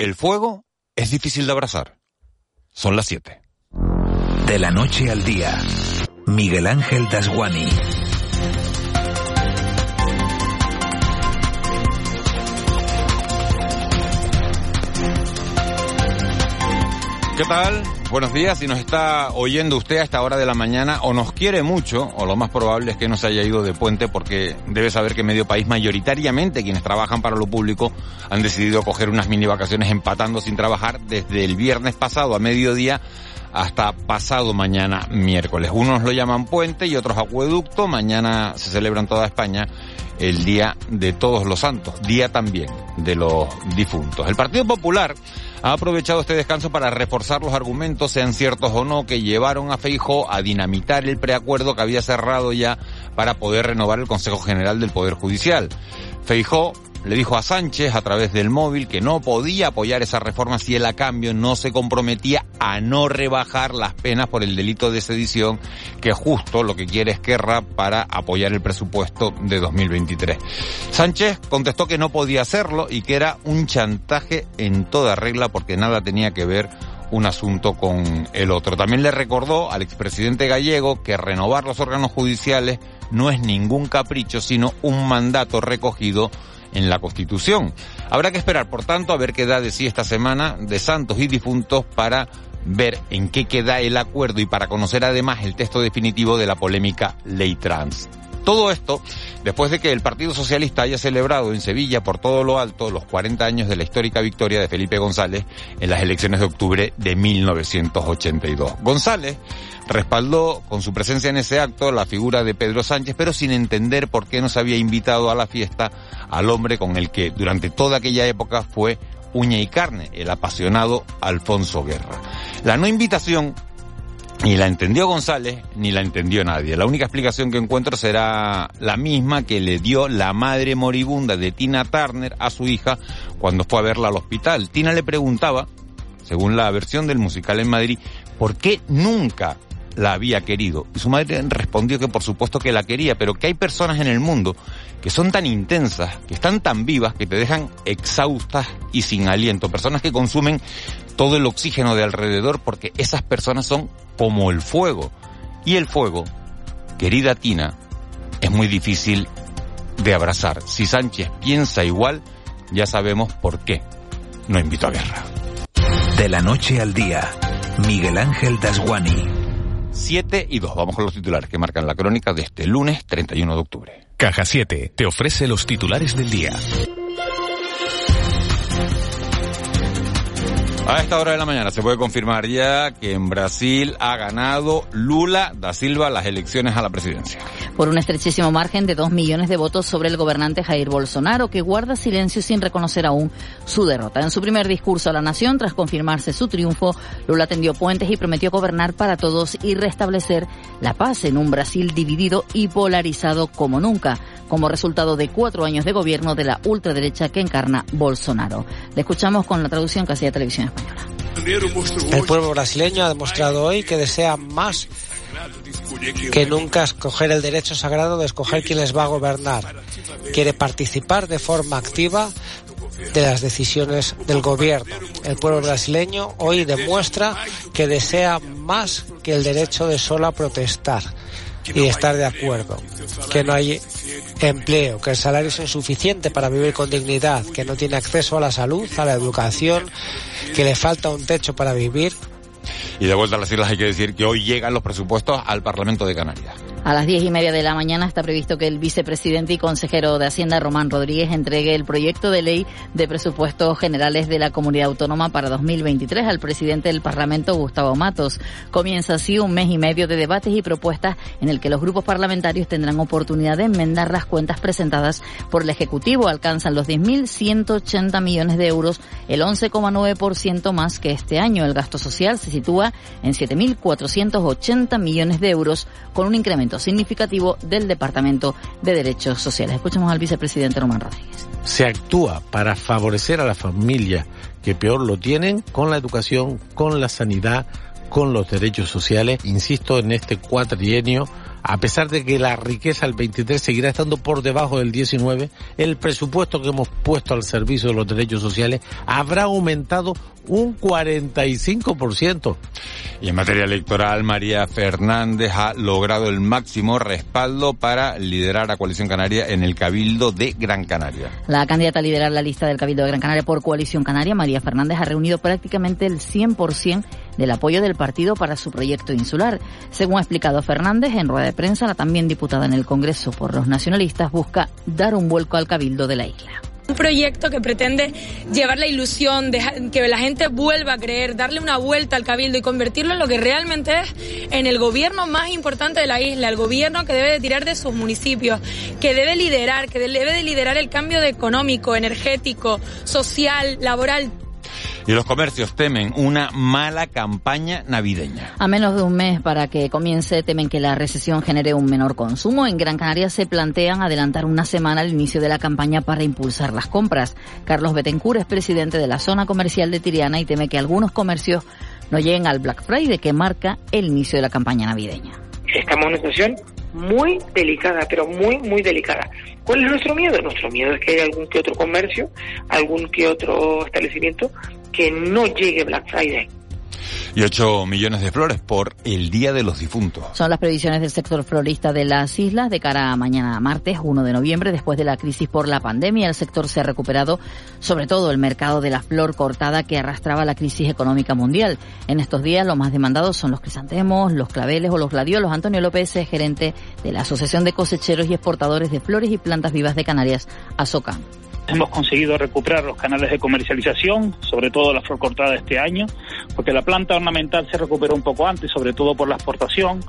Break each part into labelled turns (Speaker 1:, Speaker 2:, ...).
Speaker 1: el fuego es difícil de abrazar. Son las 7.
Speaker 2: De la noche al día, Miguel Ángel Dasguani.
Speaker 1: ¿Qué tal? Buenos días. Si nos está oyendo usted a esta hora de la mañana o nos quiere mucho, o lo más probable es que no se haya ido de puente porque debe saber que medio país mayoritariamente quienes trabajan para lo público han decidido coger unas mini vacaciones empatando sin trabajar desde el viernes pasado a mediodía hasta pasado mañana miércoles. Unos lo llaman puente y otros acueducto. Mañana se celebra en toda España el Día de Todos los Santos, día también de los difuntos. El Partido Popular ha aprovechado este descanso para reforzar los argumentos, sean ciertos o no, que llevaron a Feijo a dinamitar el preacuerdo que había cerrado ya para poder renovar el Consejo General del Poder Judicial. Feijó le dijo a Sánchez a través del móvil que no podía apoyar esa reforma si él a cambio no se comprometía a no rebajar las penas por el delito de sedición, que justo lo que quiere es Guerra para apoyar el presupuesto de 2023. Sánchez contestó que no podía hacerlo y que era un chantaje en toda regla porque nada tenía que ver un asunto con el otro. También le recordó al expresidente gallego que renovar los órganos judiciales no es ningún capricho, sino un mandato recogido en la Constitución. Habrá que esperar, por tanto, a ver qué da de sí esta semana de santos y difuntos para ver en qué queda el acuerdo y para conocer además el texto definitivo de la polémica ley trans. Todo esto después de que el Partido Socialista haya celebrado en Sevilla por todo lo alto los 40 años de la histórica victoria de Felipe González en las elecciones de octubre de 1982. González respaldó con su presencia en ese acto la figura de Pedro Sánchez, pero sin entender por qué no se había invitado a la fiesta al hombre con el que durante toda aquella época fue uña y carne, el apasionado Alfonso Guerra. La no invitación ni la entendió González, ni la entendió nadie. La única explicación que encuentro será la misma que le dio la madre moribunda de Tina Turner a su hija cuando fue a verla al hospital. Tina le preguntaba, según la versión del musical en Madrid, por qué nunca la había querido. Y su madre respondió que por supuesto que la quería, pero que hay personas en el mundo que son tan intensas, que están tan vivas, que te dejan exhaustas y sin aliento. Personas que consumen todo el oxígeno de alrededor porque esas personas son como el fuego. Y el fuego, querida Tina, es muy difícil de abrazar. Si Sánchez piensa igual, ya sabemos por qué no invito a guerra.
Speaker 2: De la noche al día, Miguel Ángel Dasguani.
Speaker 1: 7 y 2. Vamos con los titulares que marcan la crónica de este lunes 31 de octubre.
Speaker 2: Caja 7 te ofrece los titulares del día.
Speaker 1: A esta hora de la mañana se puede confirmar ya que en Brasil ha ganado Lula da Silva las elecciones a la presidencia.
Speaker 3: Por un estrechísimo margen de dos millones de votos sobre el gobernante Jair Bolsonaro, que guarda silencio sin reconocer aún su derrota. En su primer discurso a la nación, tras confirmarse su triunfo, Lula tendió puentes y prometió gobernar para todos y restablecer la paz en un Brasil dividido y polarizado como nunca como resultado de cuatro años de gobierno de la ultraderecha que encarna Bolsonaro. Le escuchamos con la traducción que hacía Televisión Española.
Speaker 4: El pueblo brasileño ha demostrado hoy que desea más que nunca escoger el derecho sagrado de escoger quién les va a gobernar. Quiere participar de forma activa de las decisiones del gobierno. El pueblo brasileño hoy demuestra que desea más que el derecho de sola protestar y estar de acuerdo, que no hay empleo, que el salario es insuficiente para vivir con dignidad, que no tiene acceso a la salud, a la educación, que le falta un techo para vivir.
Speaker 1: Y de vuelta a las islas hay que decir que hoy llegan los presupuestos al Parlamento de Canarias.
Speaker 3: A las diez y media de la mañana está previsto que el vicepresidente y consejero de Hacienda, Román Rodríguez, entregue el proyecto de ley de presupuestos generales de la comunidad autónoma para 2023 al presidente del Parlamento, Gustavo Matos. Comienza así un mes y medio de debates y propuestas en el que los grupos parlamentarios tendrán oportunidad de enmendar las cuentas presentadas por el Ejecutivo. Alcanzan los 10.180 millones de euros, el 11,9% más que este año. El gasto social se sitúa en 7.480 millones de euros, con un incremento significativo del Departamento de Derechos Sociales. Escuchemos al vicepresidente Román Rodríguez.
Speaker 5: Se actúa para favorecer a las familias que peor lo tienen con la educación, con la sanidad, con los derechos sociales. Insisto, en este cuatrienio a pesar de que la riqueza del 23 seguirá estando por debajo del 19, el presupuesto que hemos puesto al servicio de los derechos sociales habrá aumentado un 45%.
Speaker 1: Y en materia electoral, María Fernández ha logrado el máximo respaldo para liderar a Coalición Canaria en el Cabildo de Gran Canaria.
Speaker 3: La candidata a liderar la lista del Cabildo de Gran Canaria por Coalición Canaria, María Fernández, ha reunido prácticamente el 100% del apoyo del partido para su proyecto insular. Según ha explicado Fernández en rueda de prensa, la también diputada en el Congreso por los nacionalistas busca dar un vuelco al Cabildo de la isla.
Speaker 6: Un proyecto que pretende llevar la ilusión, de que la gente vuelva a creer, darle una vuelta al cabildo y convertirlo en lo que realmente es, en el gobierno más importante de la isla, el gobierno que debe de tirar de sus municipios, que debe liderar, que debe de liderar el cambio económico, energético, social, laboral,
Speaker 1: y los comercios temen una mala campaña navideña.
Speaker 3: A menos de un mes para que comience, temen que la recesión genere un menor consumo. En Gran Canaria se plantean adelantar una semana el inicio de la campaña para impulsar las compras. Carlos Betancourt es presidente de la zona comercial de Tiriana y teme que algunos comercios no lleguen al Black Friday que marca el inicio de la campaña navideña.
Speaker 7: Estamos en una situación muy delicada, pero muy, muy delicada. ¿Cuál es nuestro miedo? Nuestro miedo es que haya algún que otro comercio, algún que otro establecimiento que no llegue Black Friday
Speaker 1: y 8 millones de flores por el Día de los Difuntos.
Speaker 3: Son las previsiones del sector florista de las islas de cara a mañana martes 1 de noviembre. Después de la crisis por la pandemia, el sector se ha recuperado, sobre todo el mercado de la flor cortada que arrastraba la crisis económica mundial. En estos días, lo más demandados son los crisantemos, los claveles o los gladiolos. Antonio López es gerente de la Asociación de Cosecheros y Exportadores de Flores y Plantas Vivas de Canarias, ASOCA.
Speaker 8: Hemos conseguido recuperar los canales de comercialización, sobre todo la flor cortada este año, porque la planta ornamental se recuperó un poco antes, sobre todo por la exportación,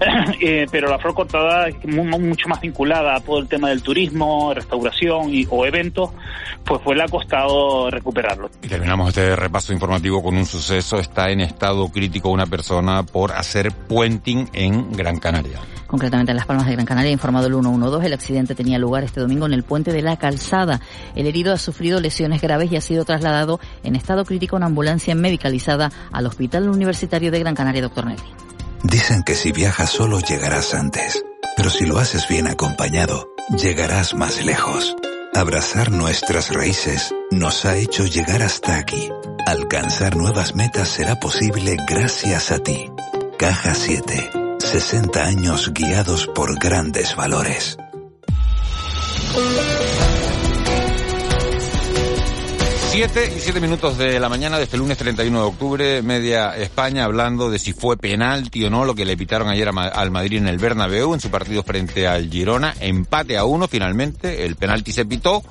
Speaker 8: eh, pero la flor cortada es mucho más vinculada a todo el tema del turismo, restauración y, o eventos, pues fue le ha costado recuperarlo.
Speaker 1: Y terminamos este repaso informativo con un suceso. Está en estado crítico una persona por hacer puenting en Gran Canaria
Speaker 3: concretamente en Las Palmas de Gran Canaria, informado el 112. El accidente tenía lugar este domingo en el puente de la Calzada. El herido ha sufrido lesiones graves y ha sido trasladado en estado crítico en ambulancia medicalizada al Hospital Universitario de Gran Canaria, doctor Nelly.
Speaker 2: Dicen que si viajas solo llegarás antes, pero si lo haces bien acompañado, llegarás más lejos. Abrazar nuestras raíces nos ha hecho llegar hasta aquí. Alcanzar nuevas metas será posible gracias a ti. Caja 7 60 años guiados por grandes valores.
Speaker 1: Siete y siete minutos de la mañana de este lunes 31 de octubre, media España hablando de si fue penalti o no lo que le pitaron ayer al Madrid en el Bernabéu en su partido frente al Girona. Empate a uno finalmente, el penalti se pitó,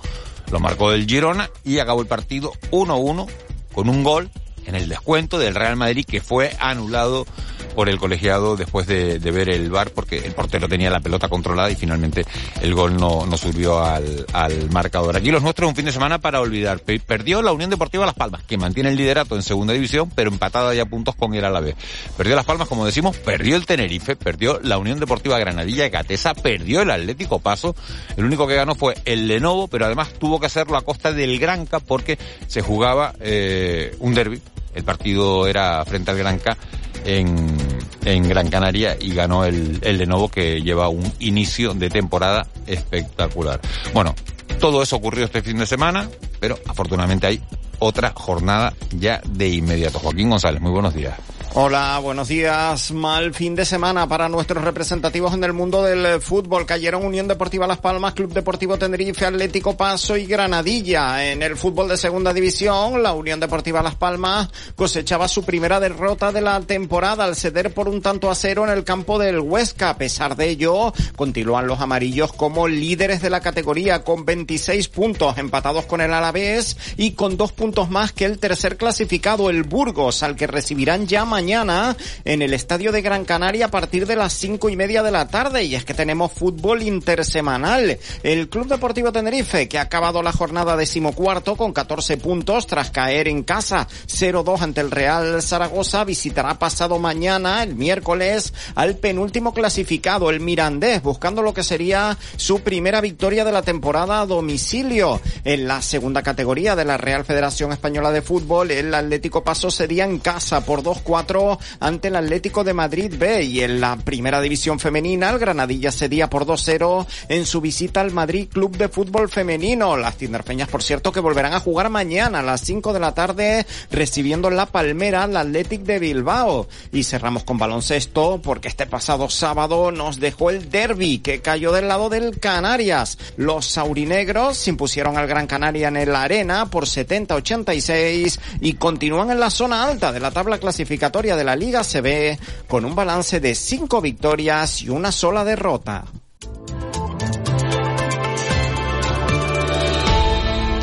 Speaker 1: lo marcó del Girona y acabó el partido 1-1 con un gol en el descuento del Real Madrid que fue anulado por el colegiado después de, ver el bar porque el portero tenía la pelota controlada y finalmente el gol no, no subió al, al marcador. Aquí los nuestros un fin de semana para olvidar. Perdió la Unión Deportiva Las Palmas, que mantiene el liderato en segunda división, pero empatada ya puntos con el Alavés. Perdió Las Palmas, como decimos, perdió el Tenerife, perdió la Unión Deportiva Granadilla de Gatesa, perdió el Atlético Paso. El único que ganó fue el Lenovo, pero además tuvo que hacerlo a costa del Granca porque se jugaba eh, un derby. El partido era frente al Granca en, en Gran Canaria y ganó el, el Lenovo que lleva un inicio de temporada espectacular. Bueno, todo eso ocurrió este fin de semana, pero afortunadamente hay otra jornada ya de inmediato. Joaquín González, muy buenos días.
Speaker 9: Hola, buenos días. Mal fin de semana para nuestros representativos en el mundo del fútbol. Cayeron Unión Deportiva Las Palmas, Club Deportivo Tenerife, Atlético Paso y Granadilla. En el fútbol de segunda división, la Unión Deportiva Las Palmas cosechaba su primera derrota de la temporada al ceder por un tanto a cero en el campo del Huesca. A pesar de ello, continúan los amarillos como líderes de la categoría con 26 puntos empatados con el Alavés y con dos puntos más que el tercer clasificado, el Burgos, al que recibirán ya mañana en el Estadio de Gran Canaria a partir de las cinco y media de la tarde. Y es que tenemos fútbol intersemanal. El Club Deportivo Tenerife, que ha acabado la jornada decimocuarto con 14 puntos tras caer en casa 0-2 ante el Real Zaragoza, visitará pasado mañana, el miércoles, al penúltimo clasificado, el Mirandés, buscando lo que sería su primera victoria de la temporada a domicilio. En la segunda categoría de la Real Federación Española de Fútbol, el Atlético Paso sería en casa por 2-4 4 ante el Atlético de Madrid B y en la primera división femenina el Granadilla cedía por 2-0 en su visita al Madrid Club de Fútbol Femenino. Las tinerfeñas, por cierto, que volverán a jugar mañana a las 5 de la tarde recibiendo en la Palmera al Athletic de Bilbao. Y cerramos con baloncesto porque este pasado sábado nos dejó el derby que cayó del lado del Canarias. Los saurinegros se impusieron al Gran Canaria en el Arena por 70-86 y continúan en la zona alta de la tabla clasificatoria de la Liga CB con un balance de 5 victorias y una sola derrota.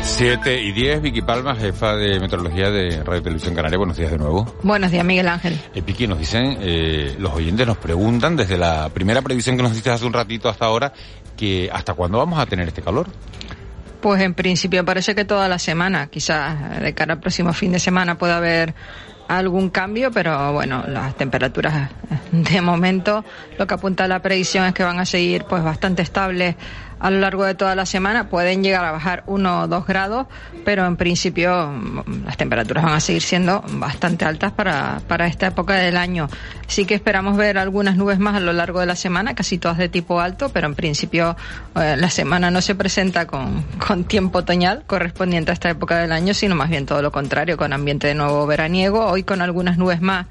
Speaker 1: 7 y 10, Vicky Palma, jefa de meteorología de Radio Televisión Canaria. Buenos días de nuevo.
Speaker 10: Buenos días, Miguel Ángel.
Speaker 1: Eh, Vicky, nos dicen, eh, los oyentes nos preguntan desde la primera previsión que nos diste hace un ratito hasta ahora, que hasta cuándo vamos a tener este calor.
Speaker 10: Pues en principio parece que toda la semana, quizás de cara al próximo fin de semana pueda haber algún cambio, pero bueno, las temperaturas de momento lo que apunta la predicción es que van a seguir pues bastante estables a lo largo de toda la semana. Pueden llegar a bajar uno o dos grados, pero en principio mm, las temperaturas van a seguir siendo bastante altas para, para esta época del año. Sí que esperamos ver algunas nubes más a lo largo de la semana, casi todas de tipo alto, pero en principio eh, la semana no se presenta con, con tiempo otoñal correspondiente a esta época del año, sino más bien todo lo contrario, con ambiente de nuevo veraniego, hoy con algunas nubes más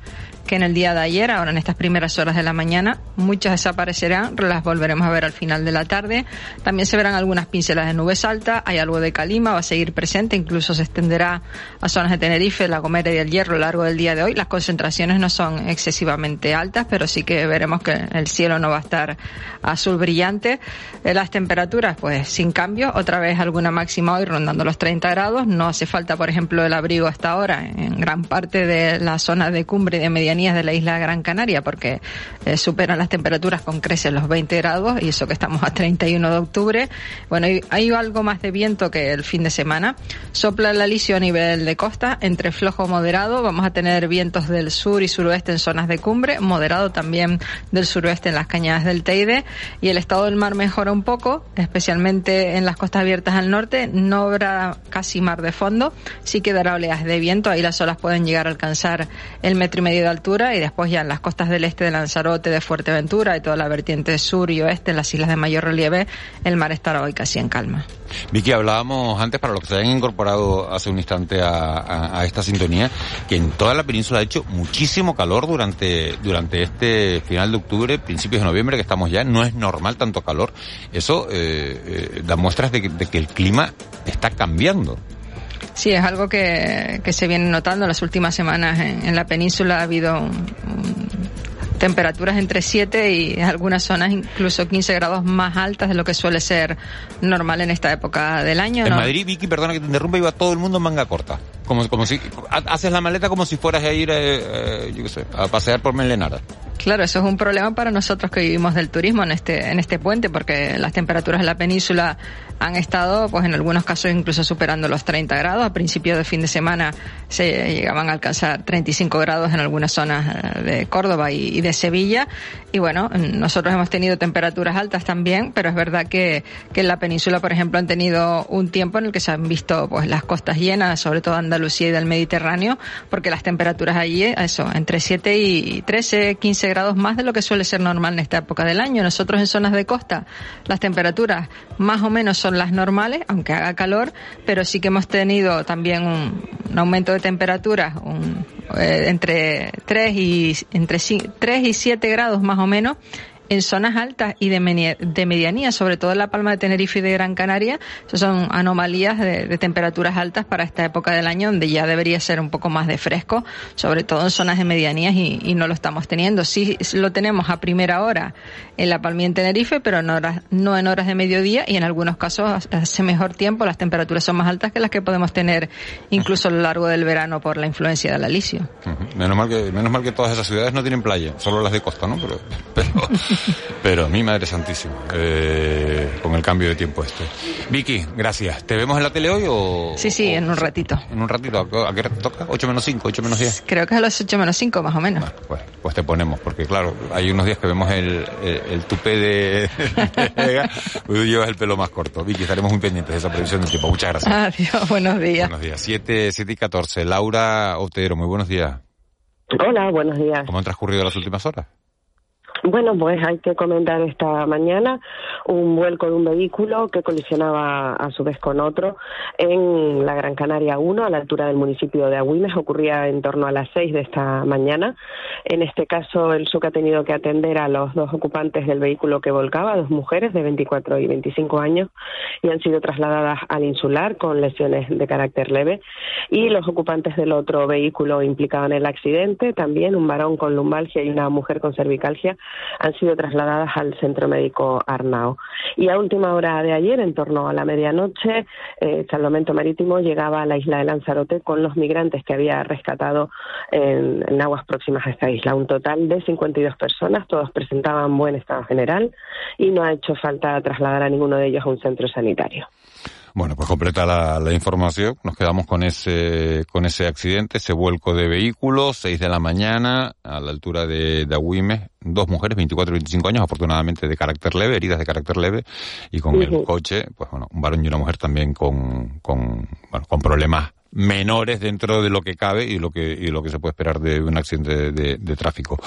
Speaker 10: que en el día de ayer, ahora en estas primeras horas de la mañana. Muchas desaparecerán, las volveremos a ver al final de la tarde. También se verán algunas pincelas de nubes altas, hay algo de calima, va a seguir presente, incluso se extenderá a zonas de Tenerife, La Gomera y el Hierro a lo largo del día de hoy. Las concentraciones no son excesivamente altas, pero sí que veremos que el cielo no va a estar azul brillante. Eh, las temperaturas, pues sin cambio, otra vez alguna máxima hoy rondando los 30 grados. No hace falta, por ejemplo, el abrigo hasta ahora en gran parte de la zona de cumbre y de medianía de la isla Gran Canaria porque eh, superan las temperaturas con creces los 20 grados y eso que estamos a 31 de octubre. Bueno, hay, algo más de viento que el fin de semana. Sopla el alisio a nivel de costa entre flojo moderado. Vamos a tener vientos del sur y suroeste en zonas de cumbre, moderado también del suroeste en las cañadas del Teide y el estado del mar mejora un poco, especialmente en las costas abiertas al norte. No habrá casi mar de fondo, sí quedará oleaje de viento. Ahí las olas pueden llegar a alcanzar el metro y medio de altura y después ya en las costas del este de Lanzarote, de Fuerteventura y toda la vertiente sur y oeste, en las islas de mayor relieve, el mar estará hoy casi en calma.
Speaker 1: Vicky, hablábamos antes, para los que se hayan incorporado hace un instante a, esta sintonía, que en toda la península ha hecho muchísimo calor durante, durante este final de octubre, principios de noviembre, que estamos ya. No es normal tanto calor. Eso eh, eh, da muestras de que el clima está cambiando.
Speaker 10: Sí, es algo que, que se viene notando las últimas semanas en, la península. Ha habido temperaturas entre 7 y en algunas zonas incluso 15 grados más altas de lo que suele ser normal en esta época del año.
Speaker 1: En Madrid, Vicky, perdona que te interrumpa, iba todo el mundo en manga corta. Como, como si haces la maleta como si fueras a ir, eh, eh, yo qué sé, a pasear por Melenara.
Speaker 10: Claro, eso es un problema para nosotros que vivimos del turismo en este, en este puente, porque las temperaturas en la península han estado, pues en algunos casos incluso superando los 30 grados. A principios de fin de semana se llegaban a alcanzar 35 grados en algunas zonas eh, de Córdoba y, de Sevilla. Y bueno, nosotros hemos tenido temperaturas altas también, pero es verdad que, que en la península, por ejemplo, han tenido un tiempo en el que se han visto pues las costas llenas, sobre todo Andalucía y del Mediterráneo, porque las temperaturas allí, eso, entre 7 y 13, 15 grados más de lo que suele ser normal en esta época del año. Nosotros en zonas de costa las temperaturas más o menos son las normales, aunque haga calor, pero sí que hemos tenido también un, aumento de temperaturas eh, entre 3 y, entre 3 y 7 grados más o menos en zonas altas y de, medianía, sobre todo en la Palma de Tenerife y de Gran Canaria, son anomalías de, temperaturas altas para esta época del año, donde ya debería ser un poco más de fresco, sobre todo en zonas de medianías y, no lo estamos teniendo. Sí lo tenemos a primera hora en la Palma de Tenerife, pero no, horas, no en horas de mediodía y en algunos casos hace mejor tiempo, las temperaturas son más altas que las que podemos tener incluso a lo largo del verano por la influencia del alisio.
Speaker 1: Menos mal que, menos mal que todas esas ciudades no tienen playa, solo las de costa, ¿no? Pero mi madre santísima, eh, con el cambio de tiempo este. Vicky, gracias. ¿Te vemos en la tele hoy o...?
Speaker 10: Sí, sí, en un ratito.
Speaker 1: ¿En un ratito? ¿A qué hora te toca? ¿8 menos 5, 8 menos 10?
Speaker 10: Creo que es a las 8 menos 5, más o menos.
Speaker 1: pues, pues te ponemos, porque claro, hay unos días que vemos el, el, tupé de... Hoy llevas el pelo más corto. Vicky, estaremos muy pendientes de esa previsión del tiempo. Muchas gracias.
Speaker 10: Adiós, buenos días.
Speaker 1: Buenos días. 7, 7 y 14. Laura Otero, muy buenos días.
Speaker 11: Hola, buenos días.
Speaker 1: ¿Cómo han transcurrido las últimas horas?
Speaker 11: Bueno, pues hay que comentar esta mañana un vuelco de un vehículo que colisionaba a su vez con otro en la Gran Canaria 1, a la altura del municipio de Agüimes. Ocurría en torno a las 6 de esta mañana. En este caso, el SUC ha tenido que atender a los dos ocupantes del vehículo que volcaba, dos mujeres de 24 y 25 años, y han sido trasladadas al insular con lesiones de carácter leve. Y los ocupantes del otro vehículo implicado en el accidente, también un varón con lumbalgia y una mujer con cervicalgia, han sido trasladadas al centro médico Arnao. Y a última hora de ayer, en torno a la medianoche, eh, Salvamento Marítimo llegaba a la isla de Lanzarote con los migrantes que había rescatado en, en aguas próximas a esta isla. Un total de 52 personas, todos presentaban buen estado general y no ha hecho falta trasladar a ninguno de ellos a un centro sanitario.
Speaker 1: Bueno, pues completa la, información. Nos quedamos con ese, con ese accidente, ese vuelco de vehículos, 6 de la mañana, a la altura de, de dos mujeres, 24 y 25 años, afortunadamente de carácter leve, heridas de carácter leve, y con el coche, pues bueno, un varón y una mujer también con, con, bueno, con problemas menores dentro de lo que cabe y lo que, y lo que se puede esperar de un accidente de, tráfico.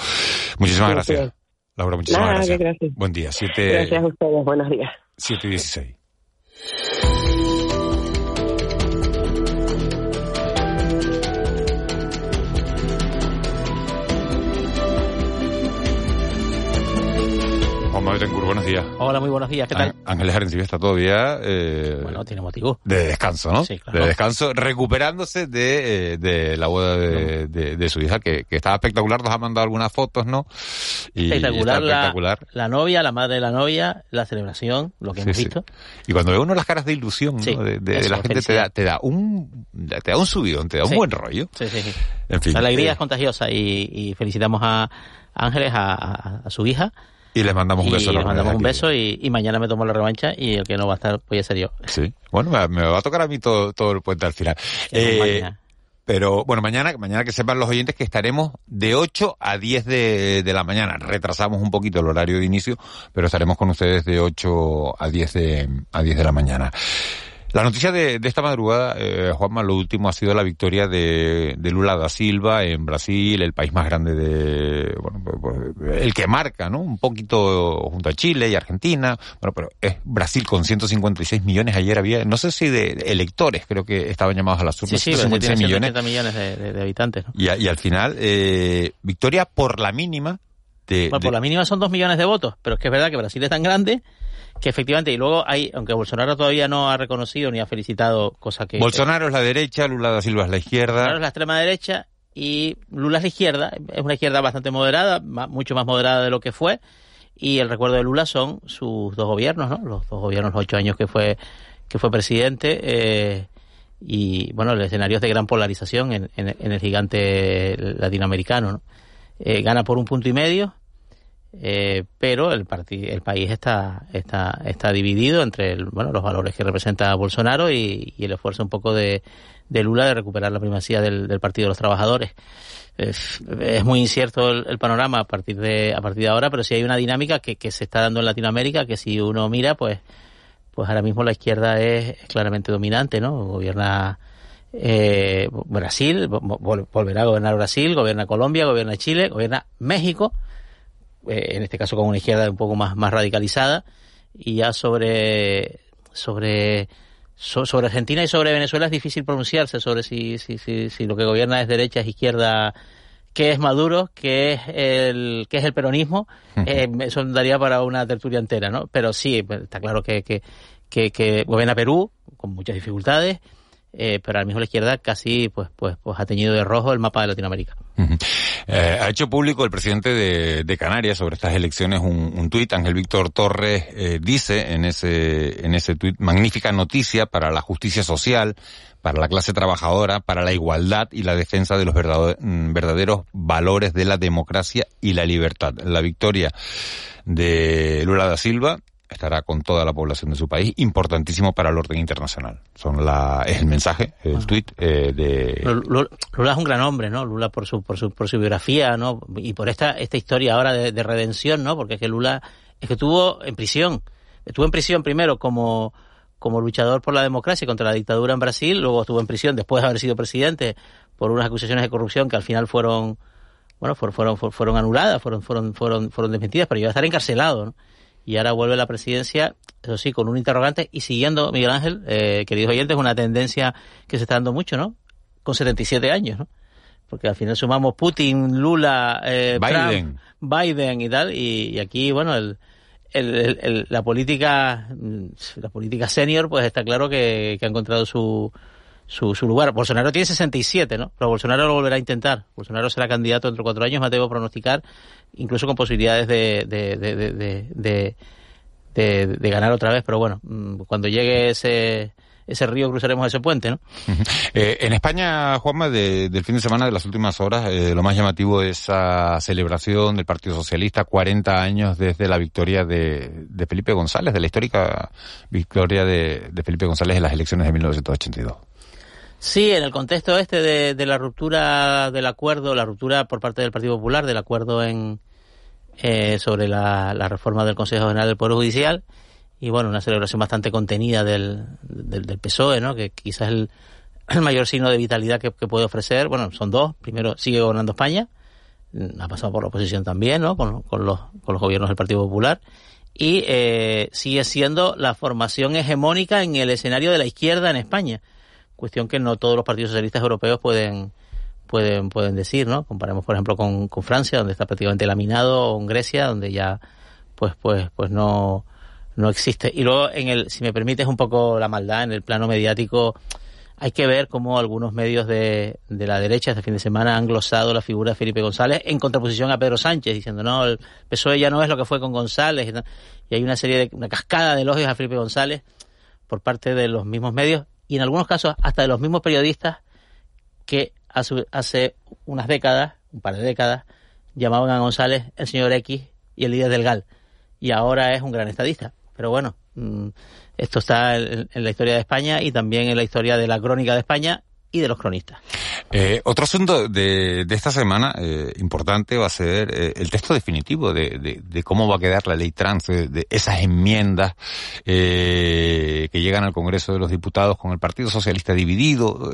Speaker 1: Muchísimas gracias. Laura, muchísimas gracias. Buen día.
Speaker 11: Siete... Gracias a ustedes. Buenos días.
Speaker 1: 7 y 16. Buenos días.
Speaker 12: Hola, muy buenos días, ¿qué tal?
Speaker 1: Ángeles Arencibia está todavía...
Speaker 12: Eh, bueno, tiene motivo.
Speaker 1: De descanso, ¿no? Sí, claro. De descanso, recuperándose de, eh, de la boda de, de, su hija, que, que, estaba espectacular, nos ha mandado algunas fotos, ¿no?
Speaker 12: Y, espectacular, espectacular. La, novia, la madre de la novia, la celebración, lo que hemos visto.
Speaker 1: Y cuando ve uno las caras de ilusión ¿no? de, la gente, te da, te da un te da un subidón, te da un buen rollo.
Speaker 12: Sí, sí, sí. En fin. La alegría eh, es contagiosa y, y felicitamos a Ángeles, a, a su hija,
Speaker 1: y le mandamos un beso.
Speaker 12: Y le mandamos un beso y, mañana me tomo la revancha y el que no va a estar puede ser yo.
Speaker 1: Sí, bueno, me, va a tocar a mí todo, todo el puente al final. Eh, pero bueno, mañana, mañana que sepan los oyentes que estaremos de 8 a 10 de, de, la mañana. Retrasamos un poquito el horario de inicio, pero estaremos con ustedes de 8 a 10 de, a 10 de la mañana. La noticia de, esta madrugada, eh, Juanma, lo último ha sido la victoria de, Lula da Silva en Brasil, el país más grande de, bueno, pues, pues, el que marca, ¿no? Un poquito junto a Chile y Argentina. Bueno, pero es Brasil con 156 millones. Ayer había, no sé si de electores, creo que estaban llamados a las urnas.
Speaker 12: Sí, sí, 156 millones. millones de, habitantes.
Speaker 1: Y, al final, eh, victoria por la mínima.
Speaker 12: De, bueno, por la mínima son dos millones de votos, pero es que es verdad que Brasil es tan grande que efectivamente, y luego hay, aunque Bolsonaro todavía no ha reconocido ni ha felicitado, cosa que...
Speaker 1: Bolsonaro es la derecha, Lula da Silva es la izquierda.
Speaker 12: Bolsonaro es la extrema derecha y Lula es la izquierda, es una izquierda bastante moderada, mucho más moderada de lo que fue, y el recuerdo de Lula son sus dos gobiernos, ¿no? Los dos gobiernos, los ocho años que fue, que fue presidente, eh, y bueno, el escenario es de gran polarización en, en, el gigante latinoamericano, ¿no? Eh, gana por un punto y medio, eh, pero el, el país está, está, está dividido entre los valores que representa Bolsonaro y, el esfuerzo un poco de, de, Lula de recuperar la primacía del, Partido de los Trabajadores. Es, muy incierto el, panorama a partir de a partir de ahora, pero sí hay una dinámica que, que se está dando en Latinoamérica que si uno mira, pues pues ahora mismo la izquierda es, claramente dominante, ¿no? Gobierna eh, Brasil, volverá a gobernar Brasil, gobierna Colombia, gobierna Chile, gobierna México en este caso con una izquierda un poco más, más radicalizada, y ya sobre, sobre, sobre Argentina y sobre Venezuela es difícil pronunciarse sobre si, si, si, si lo que gobierna es derecha, es izquierda, qué es Maduro, qué es el, qué es el peronismo, eh, eso daría para una tertulia entera, ¿no? Pero sí, pues, está claro que, que, que, que gobierna Perú, con muchas dificultades, eh, pero al mismo la izquierda casi pues pues pues ha teñido de rojo el mapa de Latinoamérica.
Speaker 1: Eh, ha hecho público el presidente de, Canarias sobre estas elecciones un, un tuit. Ángel Víctor Torres eh, dice en ese en ese tuit magnífica noticia para la justicia social, para la clase trabajadora, para la igualdad y la defensa de los mm, verdaderos valores de la democracia y la libertad. La victoria de Lula da Silva estará con toda la población de su país, importantísimo para el orden internacional. Son la, es el mensaje, el tuit eh, de...
Speaker 12: Lula, es un gran hombre, ¿no? Lula por su, por su, por su biografía, ¿no? Y por esta, esta historia ahora de, redención, ¿no? Porque es que Lula es que estuvo en prisión. Estuvo en prisión primero como, como luchador por la democracia contra la dictadura en Brasil, luego estuvo en prisión después de haber sido presidente por unas acusaciones de corrupción que al final fueron bueno, fueron, fueron, fueron anuladas, fueron, fueron, fueron, fueron desmentidas, pero iba a estar encarcelado, ¿no? Y ahora vuelve a la presidencia, eso sí, con un interrogante y siguiendo, Miguel Ángel, eh, queridos oyentes, una tendencia que se está dando mucho, ¿no? Con 77 años, ¿no? Porque al final sumamos Putin, Lula, eh,
Speaker 1: Biden.
Speaker 12: Trump, Biden y tal, y, y aquí, bueno, el, el, el- el- la política la política senior pues está claro que, que ha encontrado su, su, su lugar. Bolsonaro tiene 67, ¿no? Pero Bolsonaro lo volverá a intentar. Bolsonaro será candidato dentro de cuatro años, a pronosticar, incluso con posibilidades de, de, de, ganar otra vez. Pero bueno, mm, cuando llegue ese, ese río cruzaremos ese puente, ¿no?
Speaker 1: Eh, en España, Juanma, de- del fin de semana, de las últimas horas, eh, lo más llamativo es esa celebración del Partido Socialista, 40 años desde la victoria de, Felipe González, de la histórica victoria de, de Felipe González en las elecciones de 1982.
Speaker 12: Sí, en el contexto este de, de la ruptura del acuerdo, la ruptura por parte del Partido Popular del acuerdo en eh, sobre la, reforma del Consejo General del Poder Judicial y bueno, una celebración bastante contenida del, del, del PSOE, ¿no? Que quizás el, el mayor signo de vitalidad que, que puede ofrecer. Bueno, son dos. Primero, sigue gobernando España. Mm, Ha pasado por la oposición también, ¿no? Con, con los, con los gobiernos del Partido Popular. Y eh, sigue siendo la formación hegemónica en el escenario de la izquierda en España cuestión que no todos los partidos socialistas europeos pueden pueden pueden decir, ¿no? Comparemos, por ejemplo, con, con Francia, donde está prácticamente laminado, o en Grecia, donde ya pues pues pues no no existe. Y luego en el si me permites un poco la maldad en el plano mediático hay que ver cómo algunos medios de, de la derecha este fin de semana han glosado la figura de Felipe González en contraposición a Pedro Sánchez, diciendo, no, el PSOE ya no es lo que fue con González. Y, hay una serie de, una cascada de elogios a Felipe González por parte de los mismos medios y en algunos casos hasta de los mismos periodistas que hace, hace unas décadas, un par de décadas, llamaban a González el señor X y el líder del GAL. Y ahora es un gran estadista. Pero bueno, mm, esto está en, en la historia de España y también en la historia de la crónica de España y de los cronistas.
Speaker 1: Eh, otro asunto de, de esta semana eh, importante va a ser eh, el texto definitivo de, de- cómo va a quedar la ley trans, de, de esas enmiendas eh, que llegan al Congreso de los Diputados con el Partido Socialista dividido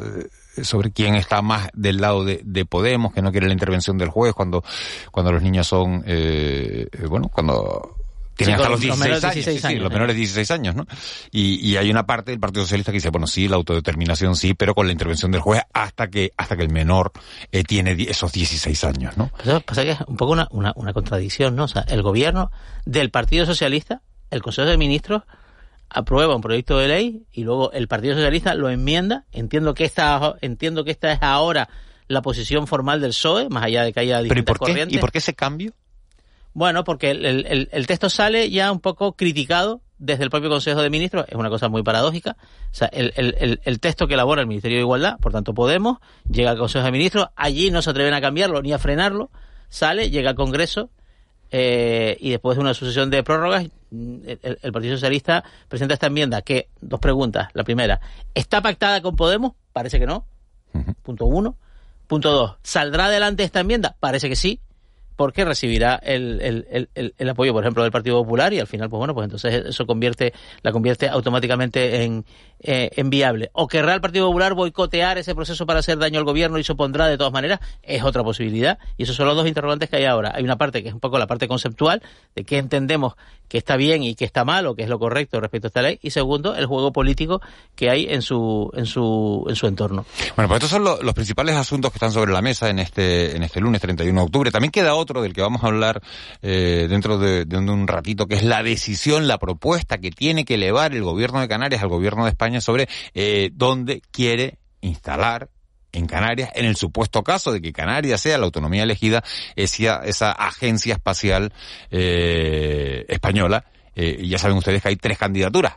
Speaker 1: eh, sobre quién está más del lado de, de Podemos, que no quiere la intervención del juez cuando, cuando los niños son, eh, eh, bueno, cuando tienen
Speaker 12: Sí,
Speaker 1: hasta los
Speaker 12: los
Speaker 1: 16
Speaker 12: menores
Speaker 1: años,
Speaker 12: 16
Speaker 1: sí, sí,
Speaker 12: años,
Speaker 1: los menores de 16 años, ¿no? Y, y hay una parte del Partido Socialista que dice, bueno, sí, la autodeterminación sí, pero con la intervención del juez hasta que hasta que el menor eh, tiene esos 16 años, ¿no?
Speaker 12: Eso pasa que es un poco una, una, una contradicción, ¿no? O sea, el gobierno del Partido Socialista, el Consejo de Ministros, aprueba un proyecto de ley y luego el Partido Socialista lo enmienda. Entiendo que esta, entiendo que esta es ahora la posición formal del PSOE, más allá de que haya
Speaker 1: Pero ¿y
Speaker 12: distintas
Speaker 1: por qué?
Speaker 12: corrientes.
Speaker 1: ¿Y por qué ese cambio?
Speaker 12: Bueno, porque el, el- el- texto sale ya un poco criticado desde el propio Consejo de Ministros, es una cosa muy paradójica. O sea, el, el- el- texto que elabora el Ministerio de Igualdad, por tanto Podemos, llega al Consejo de Ministros, allí no se atreven a cambiarlo ni a frenarlo, sale, llega al Congreso eh, y después de una sucesión de prórrogas, el, el- el Partido Socialista presenta esta enmienda que, dos preguntas. La primera, ¿está pactada con Podemos? Parece que no. Punto uno. Punto dos, ¿saldrá adelante esta enmienda? Parece que sí porque recibirá el, el, el- el- apoyo, por ejemplo, del Partido Popular y al final, pues bueno, pues entonces eso convierte, la convierte automáticamente en, eh, en viable. O querrá el Partido Popular boicotear ese proceso para hacer daño al gobierno y supondrá de todas maneras, es otra posibilidad. Y esos son los dos interrogantes que hay ahora. Hay una parte que es un poco la parte conceptual de qué entendemos que está bien y que está mal o que es lo correcto respecto a esta ley. Y segundo, el juego político que hay en su, en su, en su entorno.
Speaker 1: Bueno, pues estos son lo- los principales asuntos que están sobre la mesa en este, en este lunes 31 de octubre. También queda otro del que vamos a hablar eh, dentro de, un ratito, que es la decisión, la propuesta que tiene que elevar el gobierno de Canarias al gobierno de España sobre eh, dónde quiere instalar en Canarias, en el supuesto caso de que Canarias sea la autonomía elegida, esa, agencia espacial eh, española. Ya saben ustedes que hay tres candidaturas.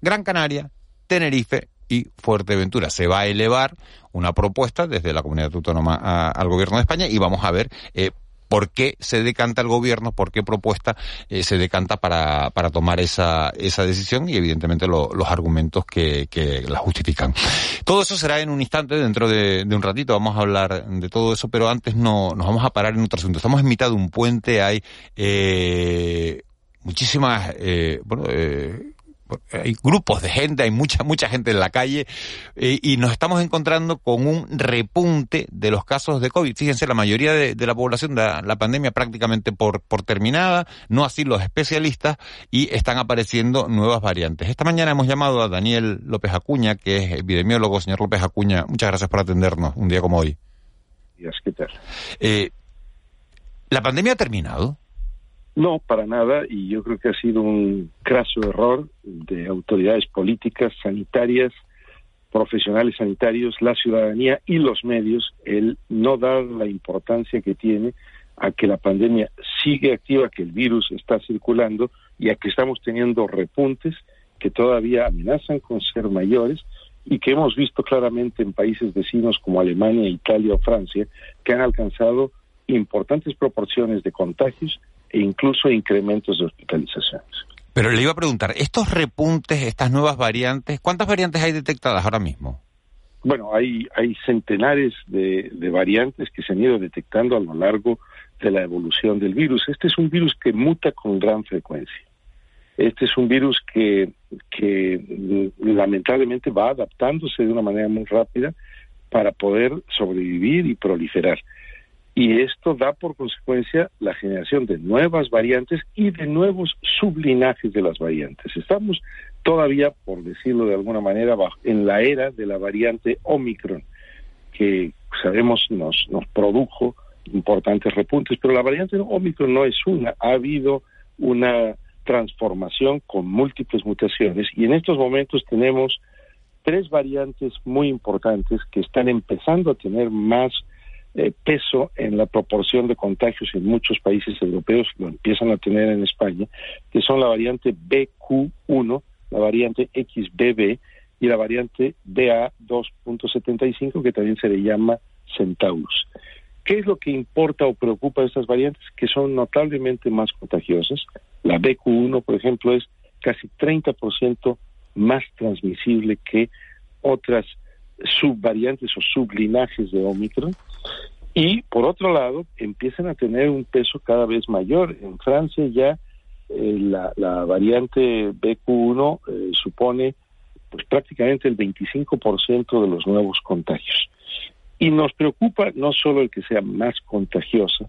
Speaker 1: Gran Canaria, Tenerife y Fuerteventura. Se va a elevar una propuesta desde la comunidad autónoma al gobierno de España y vamos a ver por qué se decanta el gobierno, por qué propuesta eh, se decanta para, para tomar esa, esa decisión y evidentemente lo- los argumentos que, que la justifican. Todo eso será en un instante, dentro de, de un ratito vamos a hablar de todo eso, pero antes no, nos vamos a parar en otro asunto. Estamos en mitad de un puente, hay eh, muchísimas, eh, bueno, eh, hay grupos de gente, hay mucha, mucha gente en la calle eh, y nos estamos encontrando con un repunte de los casos de COVID. Fíjense, la mayoría de, la población da la pandemia prácticamente por, por terminada, no así los especialistas y están apareciendo nuevas variantes. Esta mañana hemos llamado a Daniel López Acuña, que es epidemiólogo. Señor López Acuña, muchas gracias por atendernos un día como hoy.
Speaker 13: ¿qué tal?
Speaker 1: Eh, ¿La pandemia ha terminado?
Speaker 13: No, para nada, y yo creo que ha sido un craso error de autoridades políticas, sanitarias, profesionales sanitarios, la ciudadanía y los medios el no dar la importancia que tiene a que la pandemia sigue activa, que el virus está circulando y a que estamos teniendo repuntes que todavía amenazan con ser mayores y que hemos visto claramente en países vecinos como Alemania, Italia o Francia, que han alcanzado importantes proporciones de contagios e incluso incrementos de hospitalizaciones.
Speaker 1: Pero le iba a preguntar, estos repuntes, estas nuevas variantes, ¿cuántas variantes hay detectadas ahora mismo?
Speaker 13: Bueno, hay, hay centenares de, de variantes que se han ido detectando a lo largo de la evolución del virus. Este es un virus que muta con gran frecuencia. Este es un virus que, que mm, lamentablemente va adaptándose de una manera muy rápida para poder sobrevivir y proliferar y esto da por consecuencia la generación de nuevas variantes y de nuevos sublinajes de las variantes. Estamos todavía, por decirlo de alguna manera, en la era de la variante Omicron, que sabemos nos, nos produjo importantes repuntes, pero la variante Omicron no es una, ha habido una transformación con múltiples mutaciones y en estos momentos tenemos tres variantes muy importantes que están empezando a tener más eh, peso en la proporción de contagios en muchos países europeos, lo empiezan a tener en España, que son la variante BQ1, la variante XBB y la variante BA2.75, que también se le llama Centaurus. ¿Qué es lo que importa o preocupa de estas variantes? Que son notablemente más contagiosas. La BQ1, por ejemplo, es casi 30% más transmisible que otras subvariantes o sublinajes de Omicron y por otro lado empiezan a tener un peso cada vez mayor. En Francia ya eh, la, la, variante BQ1 eh, supone pues prácticamente el 25% de los nuevos contagios. Y nos preocupa no solo el que sea más contagiosa,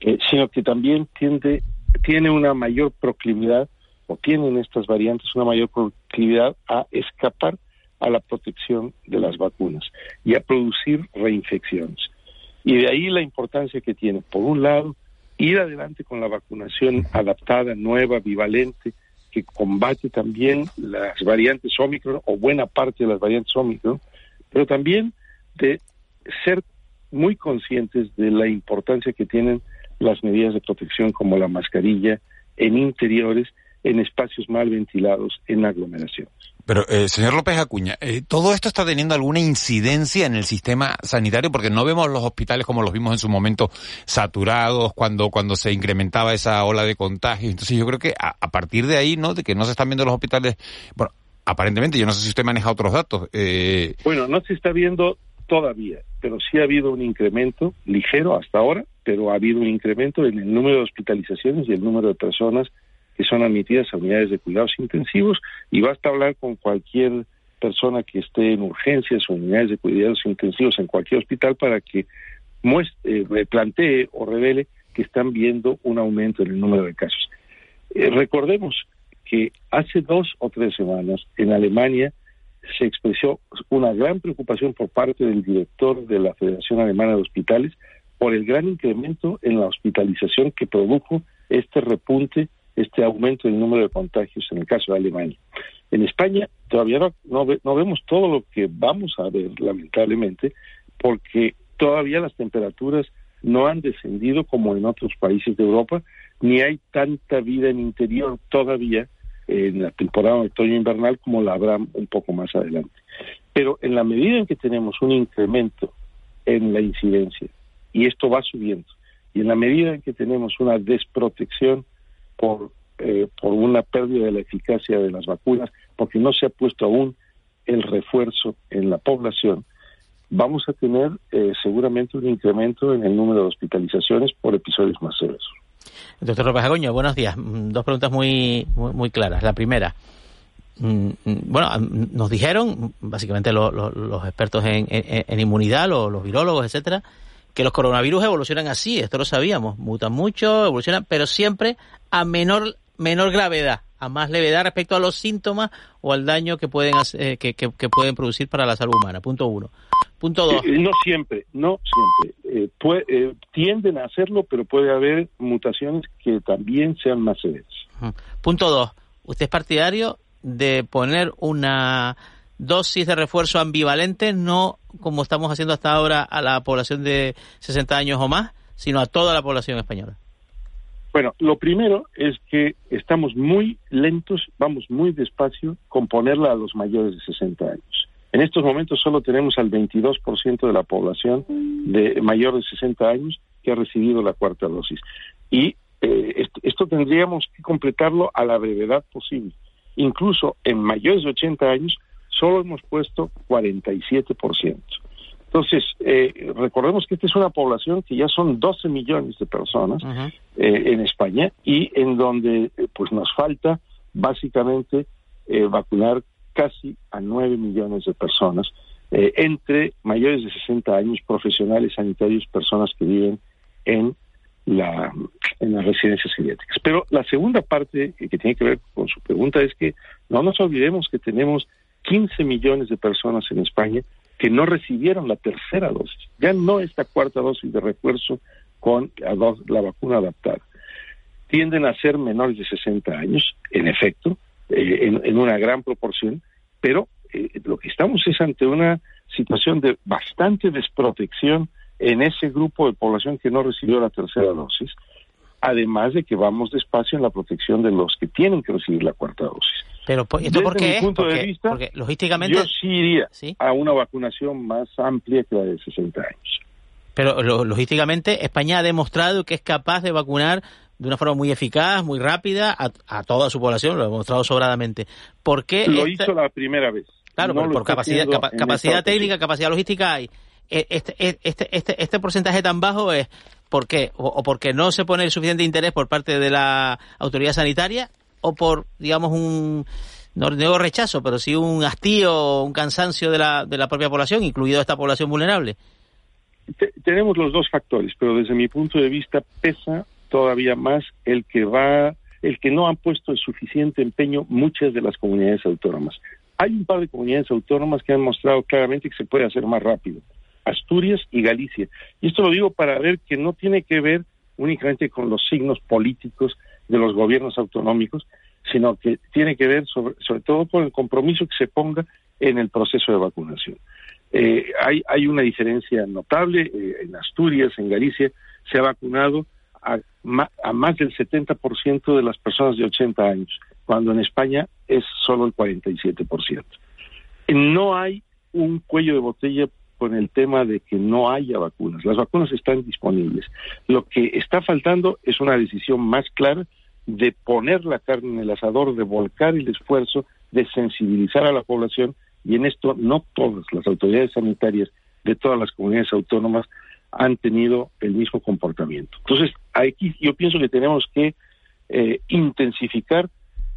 Speaker 13: eh, sino que también tiende, tiene una mayor proclividad, o tienen estas variantes una mayor proclividad a escapar a la protección de las vacunas y a producir reinfecciones. Y de ahí la importancia que tiene, por un lado, ir adelante con la vacunación adaptada, nueva, bivalente, que combate también las variantes Omicron o buena parte de las variantes Omicron, pero también de ser muy conscientes de la importancia que tienen las medidas de protección como la mascarilla en interiores, en espacios mal ventilados, en aglomeraciones.
Speaker 1: Pero, eh, señor López Acuña, eh, ¿todo esto está teniendo alguna incidencia en el sistema sanitario? Porque no vemos los hospitales como los vimos en su momento saturados cuando, cuando se incrementaba esa ola de contagios. Entonces yo creo que a, partir de ahí, ¿no? De que no se están viendo los hospitales, bueno, aparentemente, yo no sé si usted maneja otros datos.
Speaker 13: Eh... Bueno, no se está viendo todavía, pero sí ha habido un incremento ligero hasta ahora, pero ha habido un incremento en el número de hospitalizaciones y el número de personas que son admitidas a unidades de cuidados intensivos y basta hablar con cualquier persona que esté en urgencias o unidades de cuidados intensivos en cualquier hospital para que muestre, eh, plantee o revele que están viendo un aumento en el número de casos. Eh, recordemos que hace dos o tres semanas en Alemania se expresó una gran preocupación por parte del director de la Federación Alemana de Hospitales por el gran incremento en la hospitalización que produjo este repunte este aumento del número de contagios en el caso de Alemania. En España todavía no, no, vemos todo lo que vamos a ver, lamentablemente, porque todavía las temperaturas no han descendido como en otros países de Europa, ni hay tanta vida en interior todavía en la temporada otoño-invernal como la habrá un poco más adelante. Pero en la medida en que tenemos un incremento en la incidencia, y esto va subiendo, y en la medida en que tenemos una desprotección por, eh, por una pérdida de la eficacia de las vacunas, porque no se ha puesto aún el refuerzo en la población, vamos a tener eh, seguramente un incremento en el número de hospitalizaciones por episodios más severos.
Speaker 12: Doctor López Agoño, buenos días. Mm, dos preguntas muy, muy, muy claras. La primera, mm, mm, bueno, nos dijeron, básicamente los expertos en, en, inmunidad, los, virólogos, etcétera, que los coronavirus evolucionan así, esto lo sabíamos, mutan mucho, evolucionan, pero siempre a menor menor gravedad, a más levedad respecto a los síntomas o al daño que pueden hacer, que, que, pueden producir para la salud humana. Punto uno. Punto dos.
Speaker 13: no siempre, no siempre. Eh, tienden a hacerlo, pero puede haber mutaciones que también sean más severas.
Speaker 12: Punto dos. ¿Usted es partidario de poner una dosis de refuerzo ambivalente, no como estamos haciendo hasta ahora a la población de 60 años o más, sino a toda la población española?
Speaker 13: Bueno, lo primero es que estamos muy lentos, vamos muy despacio con ponerla a los mayores de 60 años. En estos momentos solo tenemos al 22% de la población de mayor de 60 años que ha recibido la cuarta dosis. Y eh, esto, tendríamos que completarlo a la brevedad posible. Incluso en mayores de 80 años solo hemos puesto 47%. Entonces, eh, recordemos que esta es una población que ya son 12 millones de personas eh, en España y en donde pues nos falta básicamente vacunar casi a 9 millones de personas entre mayores de 60 años, profesionales sanitarios, personas que viven en la, en las residencias geriátricas. Pero la segunda parte que tiene que ver con su pregunta es que no nos olvidemos que tenemos 15 millones de personas en España que no recibieron la tercera dosis, ya no esta cuarta dosis de refuerzo con la vacuna adaptada. Tienden a ser menores de 60 años, en efecto, eh, en, una gran proporción, pero eh, lo que estamos es ante una situación de bastante desprotección en ese grupo de población que no recibió la tercera dosis, además de que vamos despacio en la protección de los que tienen que recibir la cuarta dosis.
Speaker 12: Pero esto por qué punto de vista, logísticamente
Speaker 13: yo sí iría a una vacunación más amplia que la de 60 años.
Speaker 12: Pero logísticamente España ha demostrado que es capaz de vacunar de una forma muy eficaz, muy rápida a, toda su población, lo ha demostrado sobradamente. ¿Por qué
Speaker 13: lo hizo la primera vez?
Speaker 12: Claro, por, capacidad, capacidad técnica, capacidad logística hay. E, este, e, este, este, este porcentaje tan bajo es ¿por qué? O, porque no se pone el suficiente interés por parte de la autoridad sanitaria o por, digamos, un, no rechazo, pero sí un hastío, un cansancio de la, de la propia población, incluido esta población vulnerable.
Speaker 13: tenemos los dos factores, pero desde mi punto de vista pesa todavía más el que va, el que no han puesto el suficiente empeño muchas de las comunidades autónomas. Hay un par de comunidades autónomas que han mostrado claramente que se puede hacer más rápido. Asturias y Galicia. Y esto lo digo para ver que no tiene que ver únicamente con los signos políticos de los gobiernos autonómicos, sino que tiene que ver sobre, todo con el compromiso que se ponga en el proceso de vacunación. Eh, hay, hay una diferencia notable. Eh, en Asturias, en Galicia, se ha vacunado a, a más del 70% de las personas de 80 años, cuando en España es solo el 47%. No hay un cuello de botella con el tema de que no haya vacunas. Las vacunas están disponibles. Lo que está faltando es una decisión más clara de poner la carne en el asador, de volcar el esfuerzo, de sensibilizar a la población y en esto no todas las autoridades sanitarias de todas las comunidades autónomas han tenido el mismo comportamiento. Entonces, aquí yo pienso que tenemos que eh, intensificar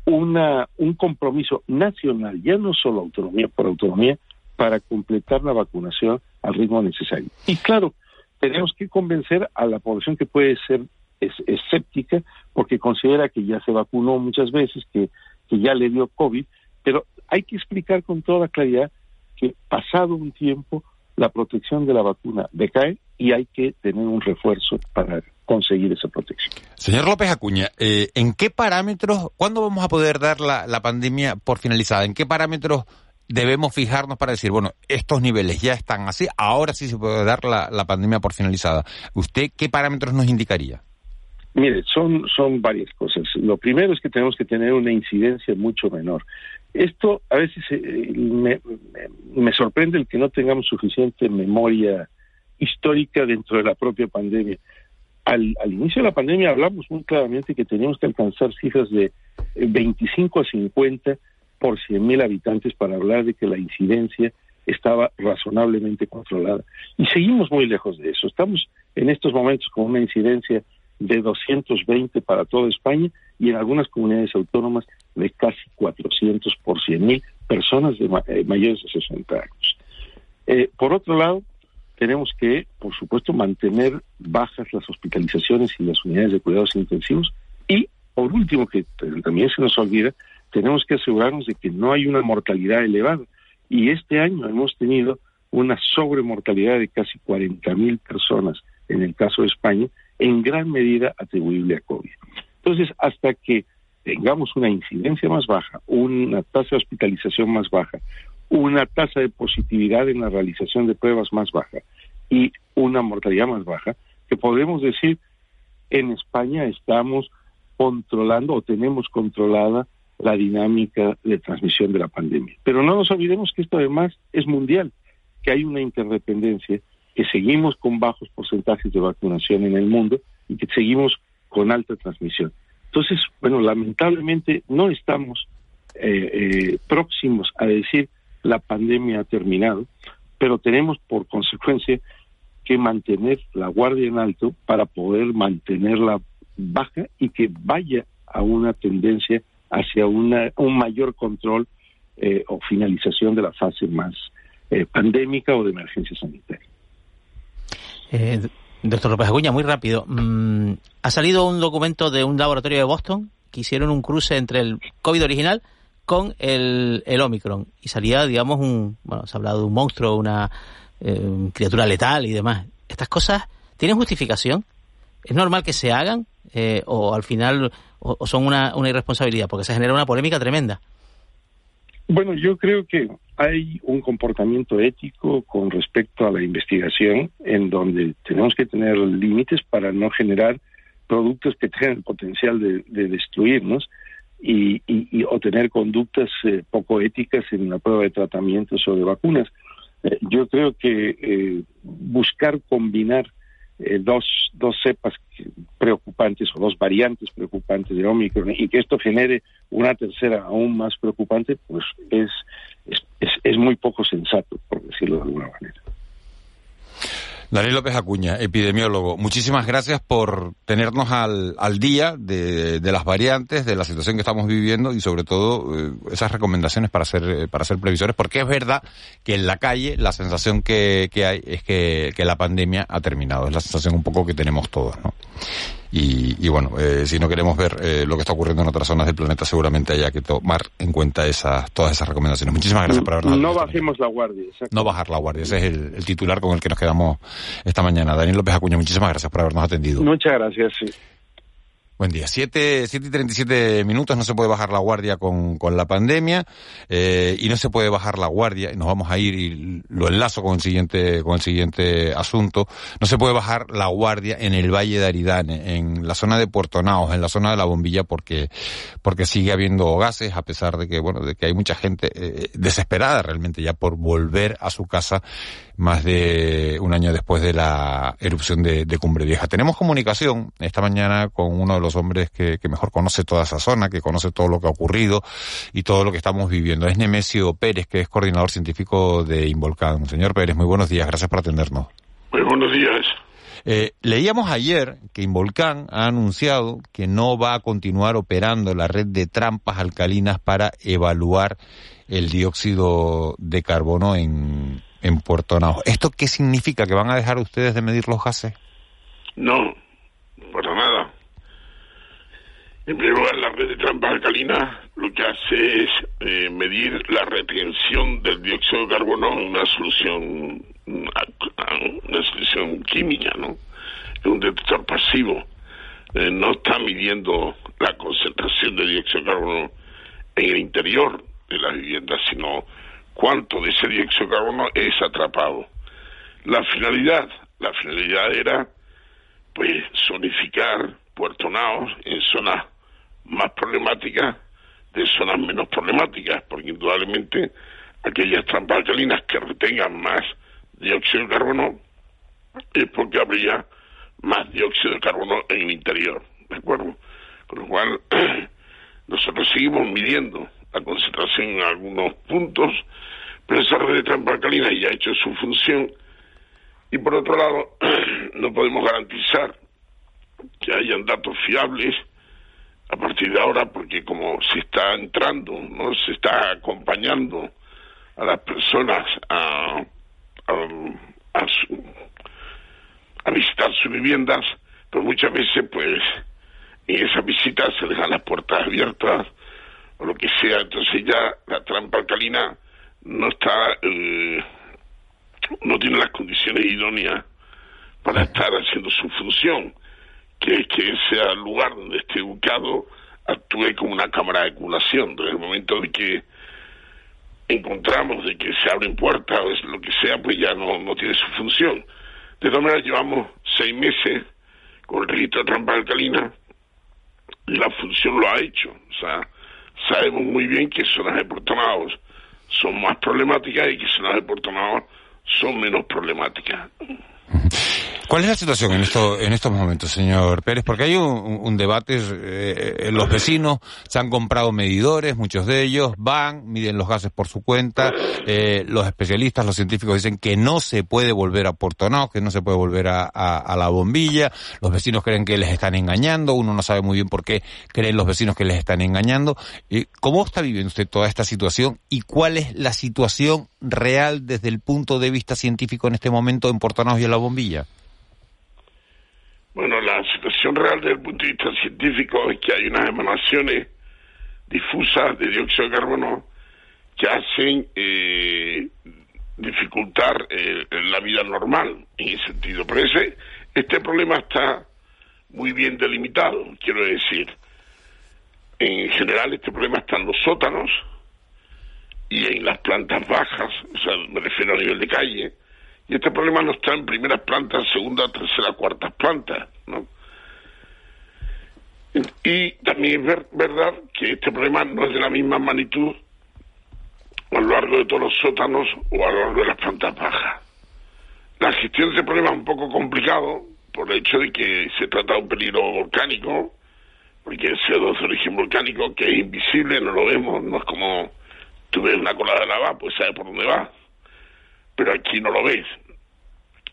Speaker 13: una, un compromiso nacional, ya no solo autonomía por autonomía, para completar la vacunación al ritmo necesario. Y claro, tenemos que convencer a la población que puede ser escéptica porque considera que ya se vacunó muchas veces, que, que ya le dio COVID, pero hay que explicar con toda claridad que pasado un tiempo la protección de la vacuna decae y hay que tener un refuerzo para conseguir esa protección.
Speaker 1: Señor López Acuña, eh, ¿en qué parámetros, cuándo vamos a poder dar la, la pandemia por finalizada? ¿En qué parámetros debemos fijarnos para decir, bueno, estos niveles ya están así, ahora sí se puede dar la, pandemia por finalizada. ¿Usted qué parámetros nos indicaría?
Speaker 13: Mire, son, son varias cosas. Lo primero es que tenemos que tener una incidencia mucho menor. Esto a veces eh, me, me, sorprende el que no tengamos suficiente memoria histórica dentro de la propia pandemia. Al, al inicio de la pandemia hablamos muy claramente que teníamos que alcanzar cifras de 25 a 50 por 100.000 habitantes para hablar de que la incidencia estaba razonablemente controlada. Y seguimos muy lejos de eso. Estamos en estos momentos con una incidencia de 220 para toda España y en algunas comunidades autónomas de casi 400 por 100.000 personas de eh, mayores de 60 años. Eh, por otro lado, tenemos que, por supuesto, mantener bajas las hospitalizaciones y las unidades de cuidados intensivos y, por último, que también se nos olvida, tenemos que asegurarnos de que no hay una mortalidad elevada. Y este año hemos tenido una sobremortalidad de casi 40.000 personas en el caso de España, en gran medida atribuible a COVID. Entonces, hasta que tengamos una incidencia más baja, una tasa de hospitalización más baja, una tasa de positividad en la realización de pruebas más baja y una mortalidad más baja, que podemos decir en España estamos controlando o tenemos controlada la dinámica de transmisión de la pandemia. Pero no nos olvidemos que esto además es mundial, que hay una interdependencia, que seguimos con bajos porcentajes de vacunación en el mundo y que seguimos con alta transmisión. Entonces, bueno, lamentablemente no estamos eh, eh, próximos a decir la pandemia ha terminado, pero tenemos por consecuencia que mantener la guardia en alto para poder mantenerla baja y que vaya a una tendencia hacia una, un mayor control eh, o finalización de la fase más eh, pandémica o de emergencia sanitaria.
Speaker 12: Eh, doctor López Aguña, muy rápido. Mm, ha salido un documento de un laboratorio de Boston que hicieron un cruce entre el COVID original con el, el Omicron y salía, digamos, un, bueno, se ha hablado de un monstruo, una eh, criatura letal y demás. ¿Estas cosas tienen justificación? ¿Es normal que se hagan eh, o al final o, son una, irresponsabilidad? Porque se genera una polémica tremenda.
Speaker 13: Bueno, yo creo que hay un comportamiento ético con respecto a la investigación en donde tenemos que tener límites para no generar productos que tengan el potencial de, de destruirnos y, y, o tener conductas eh, poco éticas en la prueba de tratamientos o de vacunas. Eh, yo creo que eh, buscar combinar dos, dos cepas preocupantes o dos variantes preocupantes de Omicron y que esto genere una tercera aún más preocupante, pues es, es, es muy poco sensato, por decirlo de alguna manera.
Speaker 1: Daniel López Acuña, epidemiólogo, muchísimas gracias por tenernos al, al día de, de, las variantes, de la situación que estamos viviendo y sobre todo eh, esas recomendaciones para hacer, eh, para hacer previsores, porque es verdad que en la calle la sensación que, que hay es que, que la pandemia ha terminado, es la sensación un poco que tenemos todos, ¿no? Y, bueno, eh, si no queremos ver eh, lo que está ocurriendo en otras zonas del planeta, seguramente haya que tomar en cuenta esas, todas esas recomendaciones. Muchísimas gracias por habernos
Speaker 13: No bajemos la guardia.
Speaker 1: No bajar la guardia, ese es el, titular con el que nos quedamos esta mañana. Daniel López Acuña, muchísimas gracias por habernos atendido.
Speaker 13: Muchas gracias, sí.
Speaker 1: Buen día. Siete, siete y treinta y siete minutos. No se puede bajar la guardia con, con la pandemia eh, y no se puede bajar la guardia. Y nos vamos a ir y lo enlazo con el siguiente con el siguiente asunto. No se puede bajar la guardia en el Valle de Aridane, en la zona de Puerto Naos, en la zona de la Bombilla, porque porque sigue habiendo gases a pesar de que bueno de que hay mucha gente eh, desesperada realmente ya por volver a su casa más de un año después de la erupción de, de Cumbre Vieja. Tenemos comunicación esta mañana con uno de los hombres que, que, mejor conoce toda esa zona, que conoce todo lo que ha ocurrido y todo lo que estamos viviendo. Es Nemesio Pérez, que es coordinador científico de Involcán. Señor Pérez, muy buenos días, gracias por atendernos.
Speaker 14: Muy buenos días.
Speaker 1: Eh, leíamos ayer que Involcán ha anunciado que no va a continuar operando la red de trampas alcalinas para evaluar el dióxido de carbono en, en Puerto Naos. ¿Esto qué significa? ¿Que van a dejar ustedes de medir los gases?
Speaker 14: No, para nada. En primer lugar, la red de trampas alcalinas lo que hace es eh, medir la retención del dióxido de carbono en una solución, una solución química, ¿no? Es un detector pasivo. Eh, no está midiendo la concentración de dióxido de carbono en el interior de las viviendas, sino cuánto de ese dióxido de carbono es atrapado. La finalidad, la finalidad era, pues, zonificar Puerto Naos en zonas más problemáticas de zonas menos problemáticas, porque indudablemente aquellas trampas alcalinas que retengan más dióxido de carbono es porque habría más dióxido de carbono en el interior, ¿de acuerdo? Con lo cual, nosotros seguimos midiendo la concentración en algunos puntos, pero esa red de trampas alcalinas ya ha hecho su función y por otro lado, no podemos garantizar que hayan datos fiables a partir de ahora, porque como se está entrando, no se está acompañando a las personas a, a, a visitar sus viviendas, pues muchas veces pues en esas visitas se dejan las puertas abiertas o lo que sea, entonces ya la trampa alcalina no está, eh, no tiene las condiciones idóneas para estar haciendo su función, que que ese lugar donde esté ubicado actúe como una cámara de acumulación. Desde el momento de que encontramos de que se abren puertas o es lo que sea, pues ya no, no tiene su función. De todas maneras, llevamos seis meses con el registro de trampa alcalina y la función lo ha hecho. O sea, sabemos muy bien que zonas de portonados son más problemáticas y que zonas de portonados son menos problemáticas.
Speaker 1: ¿Cuál es la situación en, esto, en estos momentos, señor Pérez? Porque hay un, debate, eh, los vecinos se han comprado medidores, muchos de ellos van, miden los gases por su cuenta, eh, los especialistas, los científicos dicen que no se puede volver a Portonao, que no se puede volver a, la bombilla, los vecinos creen que les están engañando, uno no sabe muy bien por qué creen los vecinos que les están engañando. ¿Cómo está viviendo usted toda esta situación y cuál es la situación real desde el punto de vista científico en este momento en Portonao y en la bombilla?
Speaker 14: Bueno, la situación real desde el punto de vista científico es que hay unas emanaciones difusas de dióxido de carbono que hacen eh, dificultar eh, la vida normal en ese sentido. Pero ese, este problema está muy bien delimitado, quiero decir. En general este problema está en los sótanos y en las plantas bajas, o sea, me refiero a nivel de calle, y este problema no está en primeras plantas, segunda, tercera, cuarta plantas, ¿no? Y también es verdad que este problema no es de la misma magnitud a lo largo de todos los sótanos o a lo largo de las plantas bajas. La gestión de este problema es un poco complicado por el hecho de que se trata de un peligro volcánico, porque el CO2 de origen volcánico que es invisible, no lo vemos, no es como tú ves una cola de lava, pues sabes por dónde va pero aquí no lo ves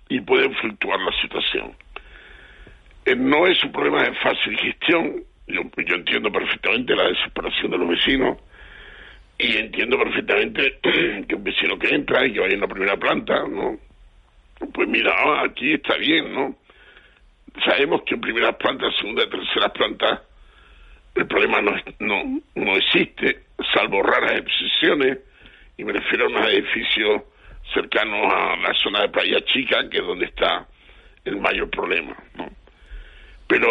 Speaker 14: y puede fluctuar la situación. Eh, no es un problema de fácil gestión, yo, yo entiendo perfectamente la desesperación de los vecinos y entiendo perfectamente que un vecino que entra y que vaya en la primera planta, ¿no? Pues mira, ah, aquí está bien, ¿no? Sabemos que en primeras plantas, segunda y tercera planta, el problema no, no, no existe, salvo raras excepciones, y me refiero a unos edificios cercanos a la zona de Playa Chica, que es donde está el mayor problema. ¿no? Pero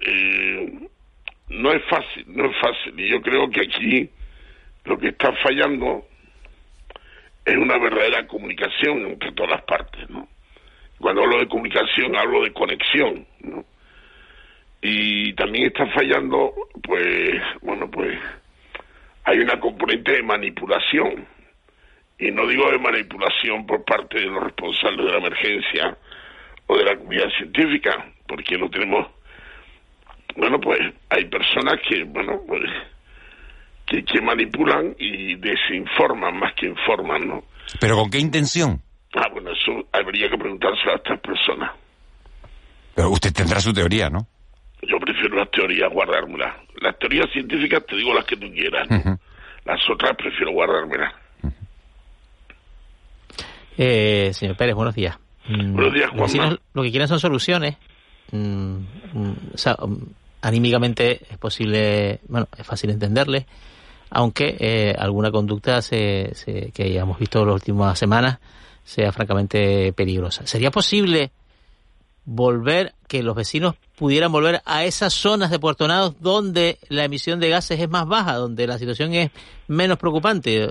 Speaker 14: eh, no es fácil, no es fácil. Y yo creo que aquí lo que está fallando es una verdadera comunicación entre todas las partes. ¿no? Cuando hablo de comunicación hablo de conexión. ¿no? Y también está fallando, pues, bueno, pues hay una componente de manipulación y no digo de manipulación por parte de los responsables de la emergencia o de la comunidad científica, porque no tenemos, bueno, pues hay personas que, bueno, pues que, que manipulan y desinforman más que informan, ¿no?
Speaker 1: ¿Pero con qué intención?
Speaker 14: Ah, bueno, eso habría que preguntárselo a estas personas.
Speaker 1: Pero usted tendrá su teoría, ¿no?
Speaker 14: Yo prefiero las teorías guardármelas. Las teorías científicas te digo las que tú quieras, Las otras prefiero guardármelas.
Speaker 12: Eh, señor Pérez, buenos días.
Speaker 14: Mm, buenos días, Juan.
Speaker 12: Lo que quieren son soluciones. Mm, mm, anímicamente es posible, bueno, es fácil entenderle, aunque eh, alguna conducta se, que hayamos visto en las últimas semanas sea francamente peligrosa. ¿Sería posible volver, que los vecinos pudieran volver a esas zonas de Puerto donde la emisión de gases es más baja, donde la situación es menos preocupante?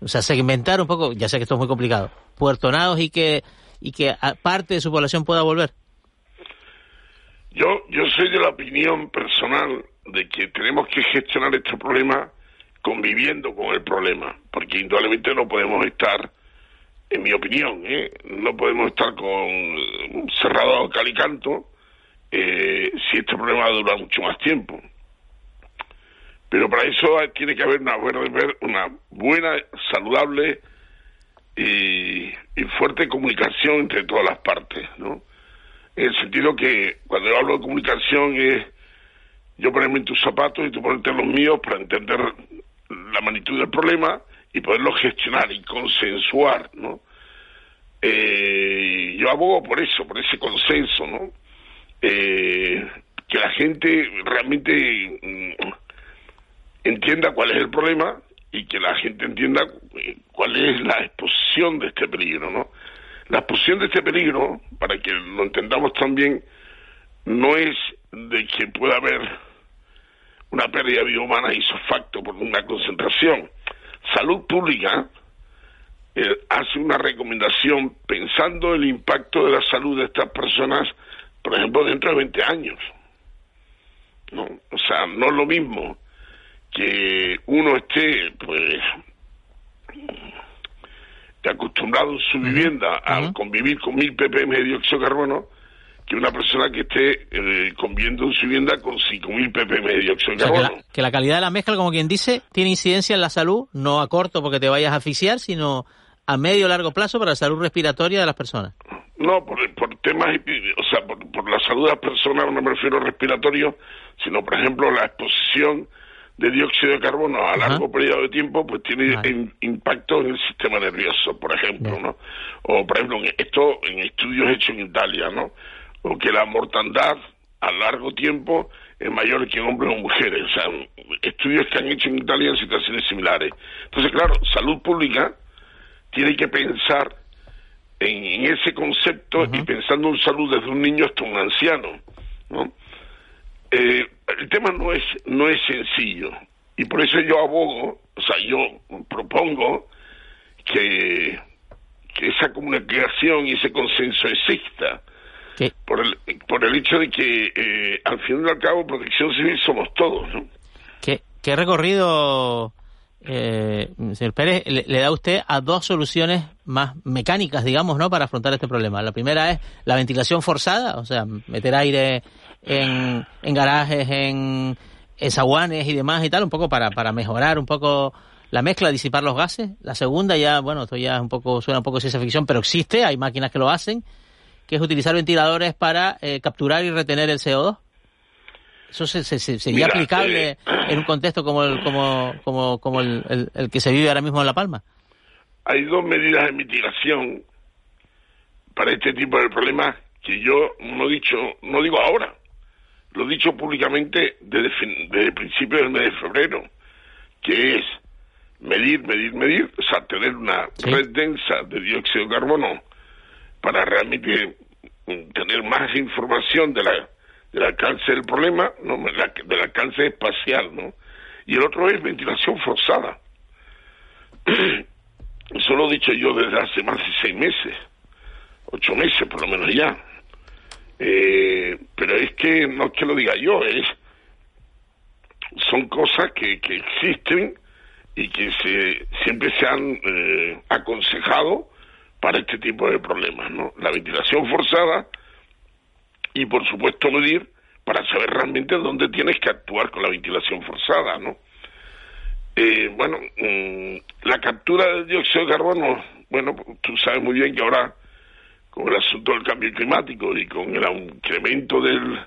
Speaker 12: O sea, segmentar un poco, ya sé que esto es muy complicado, puertonados y que, y que parte de su población pueda volver?
Speaker 14: Yo, yo soy de la opinión personal de que tenemos que gestionar este problema conviviendo con el problema, porque indudablemente no podemos estar, en mi opinión, ¿eh? no podemos estar con cerrado a calicanto eh, si este problema dura mucho más tiempo. Pero para eso tiene que haber una buena, saludable y, fuerte comunicación entre todas las partes, ¿no? En el sentido sentido que cuando yo hablo de comunicación es yo ponerme en tus zapatos y tú ponerte en los míos para entender la magnitud del problema y poderlo gestionar y consensuar, ¿no? Eh, yo abogo por eso, por ese consenso, ¿no? Eh, que la gente realmente mm, entienda cuál es el problema y que la gente entienda eh, cuál es la exposición de este peligro, ¿no? La exposición de este peligro, para que lo entendamos también, no es de que pueda haber una pérdida de vida humana facto por una concentración. Salud Pública eh, hace una recomendación pensando el impacto de la salud de estas personas, por ejemplo, dentro de 20 años. ¿no? O sea, no es lo mismo que uno esté, pues, acostumbrado en su vivienda a convivir con mil ppm de dióxido de carbono que una persona que esté eh, conviviendo en su vivienda con 5.000 ppm de dióxido de carbono.
Speaker 12: Que la, calidad de la mezcla, como quien dice, tiene incidencia en la salud, no a corto porque te vayas a asfixiar, sino a medio o largo plazo para la salud respiratoria de las personas.
Speaker 14: No, por, por temas, o sea, por, la salud de las personas no me refiero a respiratorio, sino, por ejemplo, la exposición de dióxido de carbono a largo periodo de tiempo, pues tiene impacto en el sistema nervioso, por ejemplo, ¿no? O, por ejemplo, esto en estudios hechos en Italia, ¿no? o que la mortandad a largo tiempo es mayor que en hombres o mujeres. O sea, estudios que han hecho en Italia en situaciones similares. Entonces, claro, salud pública tiene que pensar en, ese concepto y pensando en salud desde un niño hasta un anciano. ¿no? Eh, el tema no es, no es sencillo y por eso yo abogo, o sea, yo propongo que, que esa comunicación y ese consenso exista por, el, por el hecho de que eh, al fin y al cabo protección civil somos todos. ¿no?
Speaker 12: ¿Qué, qué recorrido, eh, señor Pérez, le, da usted a dos soluciones más mecánicas, digamos, ¿no? para afrontar este problema? La primera es la ventilación forzada, o sea, meter aire en, en garajes, en, en zaguanes y demás y tal, un poco para, para mejorar un poco la mezcla, disipar los gases. La segunda ya, bueno, esto ya es un poco, suena un poco ciencia ficción, pero existe, hay máquinas que lo hacen que es utilizar ventiladores para eh, capturar y retener el CO2? ¿Eso se, sería aplicable
Speaker 14: eh,
Speaker 12: en un contexto como el, como, como, como el, el, que se vive ahora mismo en La Palma?
Speaker 14: Hay dos medidas de mitigación para este tipo de problemas que yo no he dicho, no digo ahora, lo he dicho públicamente desde, desde principios del mes de febrero, que es medir, medir, medir, o sea, tener una red densa de dióxido de carbono para realmente tener más información de la, del alcance del problema, ¿no? del alcance espacial, ¿no? Y el otro es ventilación forzada. Eso lo he dicho yo desde hace más de seis meses, ocho meses por lo menos ya. Eh, pero es que no es que lo diga yo, es son cosas que, que existen y que se siempre se han eh, aconsejado para este tipo de problemas, ¿no? La ventilación forzada y, por supuesto, medir para saber realmente dónde tienes que actuar con la ventilación forzada, ¿no? Eh, bueno, mm, la captura del dióxido de carbono, bueno, tú sabes muy bien que ahora, con el asunto del cambio climático y con el incremento del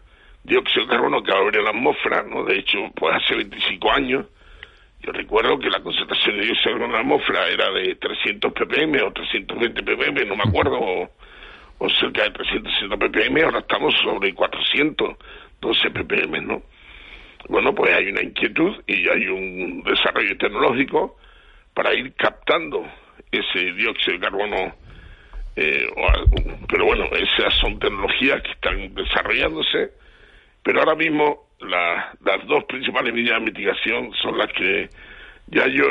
Speaker 14: dióxido de carbono que va a haber en la atmósfera, ¿no? De hecho, pues hace 25 años, yo recuerdo que la concentración de dióxido de carbono en la atmósfera era de 300 ppm o 320 ppm, no me acuerdo, o, cerca de 360 ppm, ahora estamos sobre 412 ppm, ¿no? Bueno, pues hay una inquietud y hay un desarrollo tecnológico para ir captando ese dióxido de carbono, eh, pero bueno, esas son tecnologías que están desarrollándose, pero ahora mismo las dos principales medidas de mitigación son las que ya yo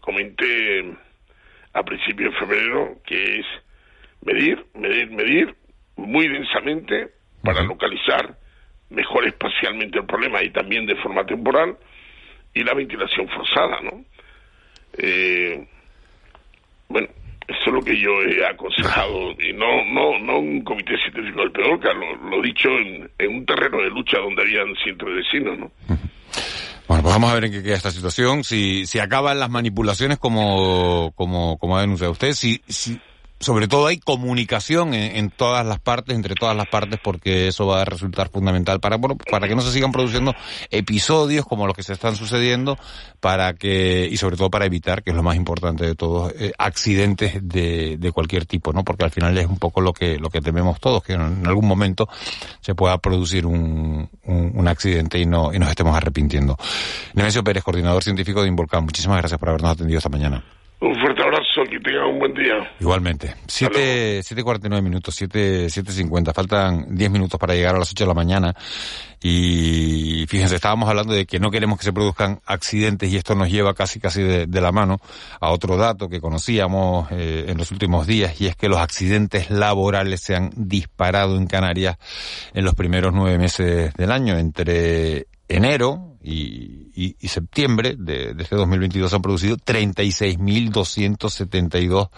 Speaker 14: comenté a principios de febrero, que es medir, medir, medir muy densamente para localizar mejor espacialmente el problema y también de forma temporal, y la ventilación forzada, ¿no? Eh, bueno, eso es lo que yo he aconsejado, y no, no, no un comité científico del peor, lo, lo dicho en, un terreno de lucha donde habían cientos de vecinos, ¿no?
Speaker 1: Bueno, pues vamos a ver en qué queda esta situación, si, si acaban las manipulaciones como, como, como ha denunciado usted, si, si sobre todo hay comunicación en, todas las partes, entre todas las partes, porque eso va a resultar fundamental para, para que no se sigan produciendo episodios como los que se están sucediendo, para que, y sobre todo para evitar, que es lo más importante de todos, eh, accidentes de, de cualquier tipo, ¿no? Porque al final es un poco lo que, lo que tememos todos, que en algún momento se pueda producir un, un, accidente y no, y nos estemos arrepintiendo. Nemesio Pérez, coordinador científico de Involcán, muchísimas gracias por habernos atendido esta mañana.
Speaker 14: Un fuerte abrazo, que tengan un buen día.
Speaker 1: Igualmente. 7.49 minutos, 7.50. Faltan 10 minutos para llegar a las 8 de la mañana. Y fíjense, estábamos hablando de que no queremos que se produzcan accidentes y esto nos lleva casi casi de, la mano a otro dato que conocíamos eh, en los últimos días y es que los accidentes laborales se han disparado en Canarias en los primeros nueve meses del año, entre enero y, y, y septiembre de, de, este 2022 han producido 36.272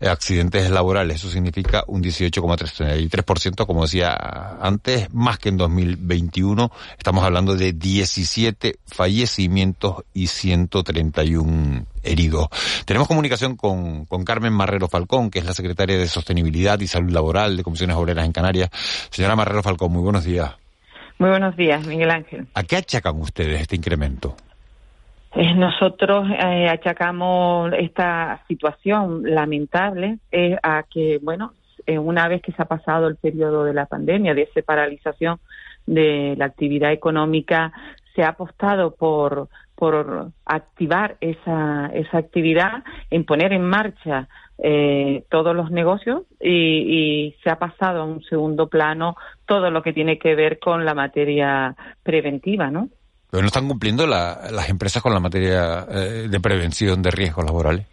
Speaker 1: accidentes laborales. Eso significa un 18,33%, como decía antes, más que en 2021. Estamos hablando de 17 fallecimientos y 131 heridos. Tenemos comunicación con, con Carmen Marrero Falcón, que es la secretaria de Sostenibilidad y Salud Laboral de Comisiones Obreras en Canarias. Señora Marrero Falcón, muy buenos días.
Speaker 15: Muy buenos días, Miguel Ángel.
Speaker 1: ¿A qué achacan ustedes este incremento?
Speaker 15: Eh, nosotros eh, achacamos esta situación lamentable eh, a que, bueno, una vez que se ha pasado el periodo de la pandemia, de esa paralización de la actividad económica, se ha apostado por, por activar esa, esa actividad, en poner en marcha eh, todos los negocios y, se ha pasado a un segundo plano todo lo que tiene que ver con la materia preventiva, ¿no?
Speaker 1: Pero no están cumpliendo las empresas con la materia eh, de prevención de riesgos laborales.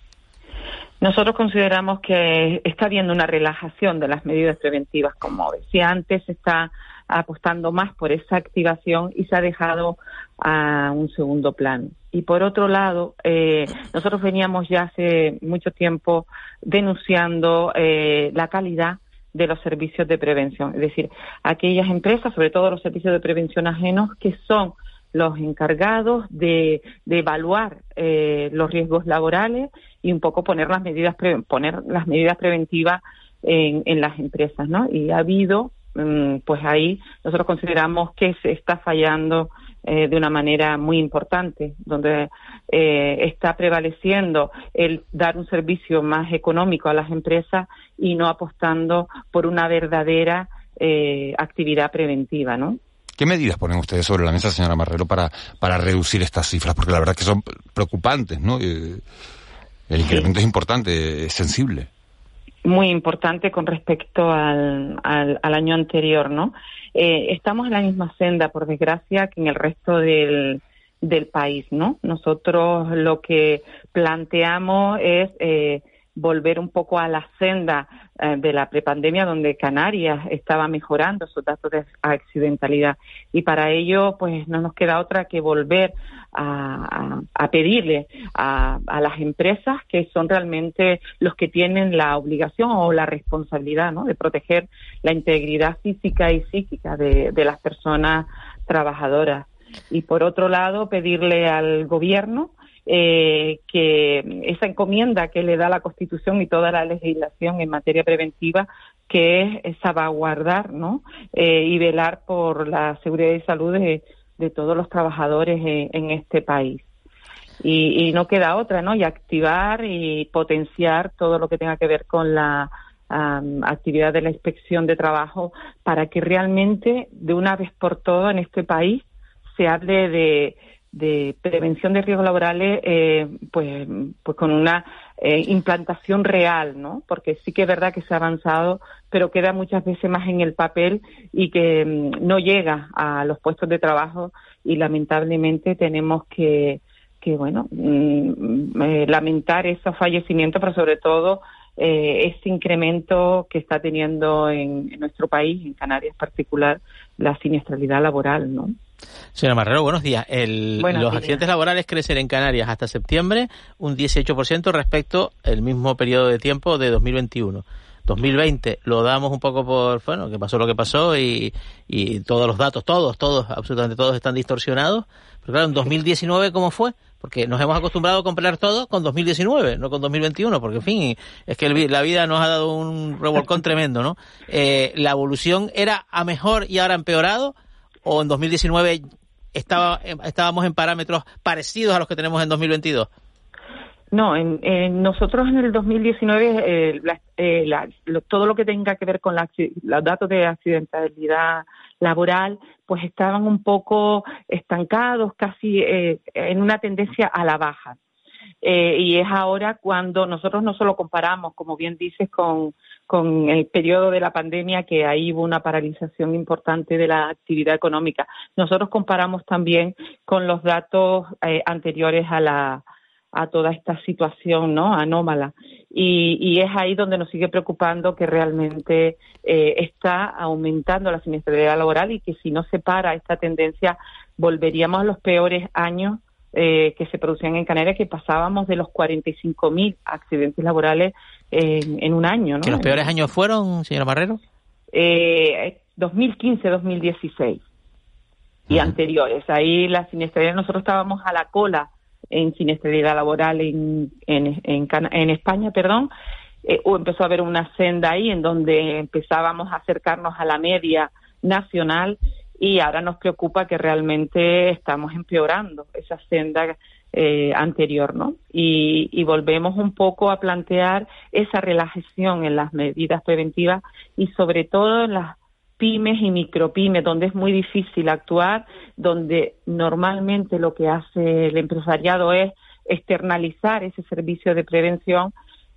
Speaker 15: Nosotros consideramos que está habiendo una relajación de las medidas preventivas, como decía antes, se está apostando más por esa activación y se ha dejado a un segundo plano. Y por otro lado, eh, nosotros veníamos ya hace mucho tiempo denunciando eh, la calidad de los servicios de prevención, es decir, aquellas empresas, sobre todo los servicios de prevención ajenos, que son los encargados de, evaluar eh, los riesgos laborales y un poco poner las medidas poner las medidas preventivas en, en las empresas, ¿no? Y ha habido, mm, pues ahí nosotros consideramos que se está fallando eh, de una manera muy importante, donde eh, está prevaleciendo el dar un servicio más económico a las empresas y no apostando por una verdadera actividad preventiva, ¿no?
Speaker 1: ¿Qué medidas ponen ustedes sobre la mesa, señora Marrero, para, para reducir estas cifras? Porque la verdad que son preocupantes, ¿no? Eh, el incremento es importante, es sensible.
Speaker 15: Muy importante con respecto al, al, año anterior, ¿no? Eh, estamos en la misma senda, por desgracia, que en el resto del, del país, ¿no? Nosotros lo que planteamos es eh, volver un poco a la senda eh, de la prepandemia donde Canarias estaba mejorando sus datos de accidentalidad y para ello pues no nos queda otra que volver a, pedirle a, las empresas que son realmente los que tienen la obligación o la responsabilidad ¿no? de proteger la integridad física y psíquica de las personas trabajadoras y por otro lado pedirle al gobierno eh, que esa encomienda que le da la Constitución y toda la legislación en materia preventiva, que es salvaguardar ¿no? Eh, y velar por la seguridad y salud de, todos los trabajadores en, este país. Y, no queda otra, ¿no? Y activar y potenciar todo lo que tenga que ver con la actividad de la inspección de trabajo para que realmente, de una vez por todas en este país, se hable de, de prevención de riesgos laborales eh, pues, pues con una eh, implantación real, ¿no? Porque sí que es verdad que se ha avanzado, pero queda muchas veces más en el papel y que mm, no llega a los puestos de trabajo y lamentablemente tenemos que, que bueno, mm, eh, lamentar esos fallecimientos, pero sobre todo eh, ese incremento que está teniendo en, en nuestro país, en Canarias en particular, la siniestralidad laboral, ¿no?
Speaker 12: Señora Marrero, buenos días. los accidentes laborales crecen en Canarias hasta septiembre un 18% respecto al mismo periodo de tiempo de 2021. 2020 lo damos un poco por, bueno, que pasó lo que pasó y, todos los datos, todos, todos, absolutamente todos están distorsionados. Pero claro, en 2019, ¿cómo fue? porque nos hemos acostumbrado a comprar todo con 2019, no con 2021, porque en fin, es que la vida nos ha dado un revolcón tremendo, ¿no? Eh, ¿La evolución era a mejor y ahora empeorado? ¿O en 2019 estaba, estábamos en parámetros parecidos a los que tenemos en 2022?
Speaker 15: No, en, nosotros en el 2019 eh, eh todo lo que tenga que ver con los datos de accidentalidad laboral, pues estaban un poco estancados, casi eh, en una tendencia a la baja. Eh, y es ahora cuando nosotros no solo comparamos, como bien dices, con, con el periodo de la pandemia, que ahí hubo una paralización importante de la actividad económica, nosotros comparamos también con los datos anteriores a la, a toda esta situación no anómala. Y, y, es ahí donde nos sigue preocupando que realmente eh, está aumentando la siniestralidad laboral y que si no se para esta tendencia volveríamos a los peores años eh, que se producían en Canarias que pasábamos de los 45.000 accidentes laborales en, en, un año ¿no?
Speaker 12: ¿Que los peores años fueron señora Marrero
Speaker 15: eh, 2015 2016 y anteriores. Ahí la siniestralidad nosotros estábamos a la cola en siniestralidad laboral en, en, en, España, perdón, eh, empezó a haber una senda ahí en donde empezábamos a acercarnos a la media nacional y ahora nos preocupa que realmente estamos empeorando esa senda eh, anterior, ¿no? Y, y, volvemos un poco a plantear esa relajación en las medidas preventivas y sobre todo en las pymes y micropymes, donde es muy difícil actuar, donde normalmente lo que hace el empresariado es externalizar ese servicio de prevención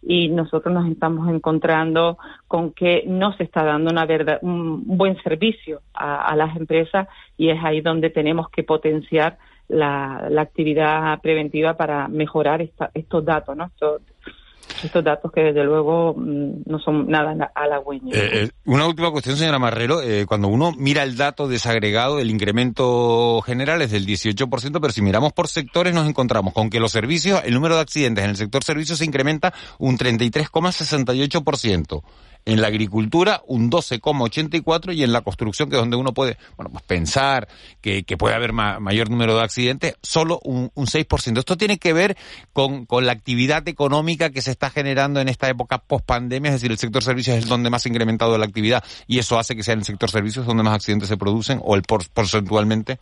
Speaker 15: y nosotros nos estamos encontrando con que no se está dando una verdad, un buen servicio a, las empresas y es ahí donde tenemos que potenciar la, actividad preventiva para mejorar estos datos, ¿no? estos datos que desde luego mm, no son nada halagüeños.
Speaker 1: Eh, eh, una última cuestión, señora Marrero. Eh, cuando uno mira el dato desagregado, el incremento general es del 18%, pero si miramos por sectores nos encontramos con que los servicios, el número de accidentes en el sector servicios se incrementa un 33,68% en la agricultura un 12,84 y en la construcción, que es donde uno puede bueno, pues pensar que, que puede haber mayor número de accidentes, solo un, un 6%. Esto tiene que ver con, con, la actividad económica que se está generando en esta época post-pandemia, es decir, el sector servicios es donde más ha incrementado la actividad y eso hace que sea en el sector servicios donde más accidentes se producen o el porcentualmente.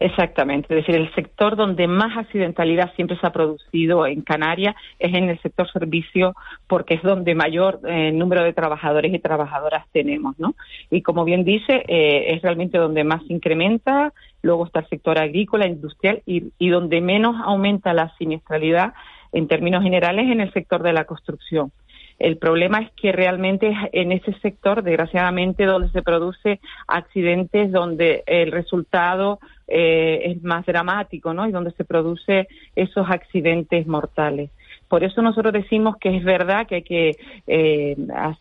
Speaker 15: Exactamente, es decir, el sector donde más accidentalidad siempre se ha producido en Canarias es en el sector servicio porque es donde mayor eh, número de trabajadores y trabajadoras tenemos, ¿no? Y como bien dice, eh, es realmente donde más se incrementa, luego está el sector agrícola, industrial y, y donde menos aumenta la siniestralidad en términos generales en el sector de la construcción. El problema es que realmente en ese sector, desgraciadamente, donde se produce accidentes, donde el resultado eh, es más dramático, ¿no? Y donde se produce esos accidentes mortales. Por eso nosotros decimos que es verdad que hay que eh,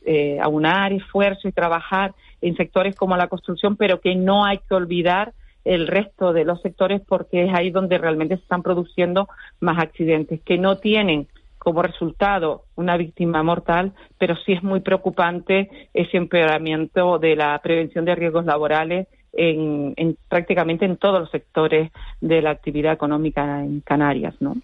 Speaker 15: eh, aunar esfuerzo y trabajar en sectores como la construcción, pero que no hay que olvidar el resto de los sectores porque es ahí donde realmente se están produciendo más accidentes que no tienen como resultado una víctima mortal, pero sí es muy preocupante ese empeoramiento de la prevención de riesgos laborales en, en, prácticamente en todos los sectores de la actividad económica en Canarias, ¿no?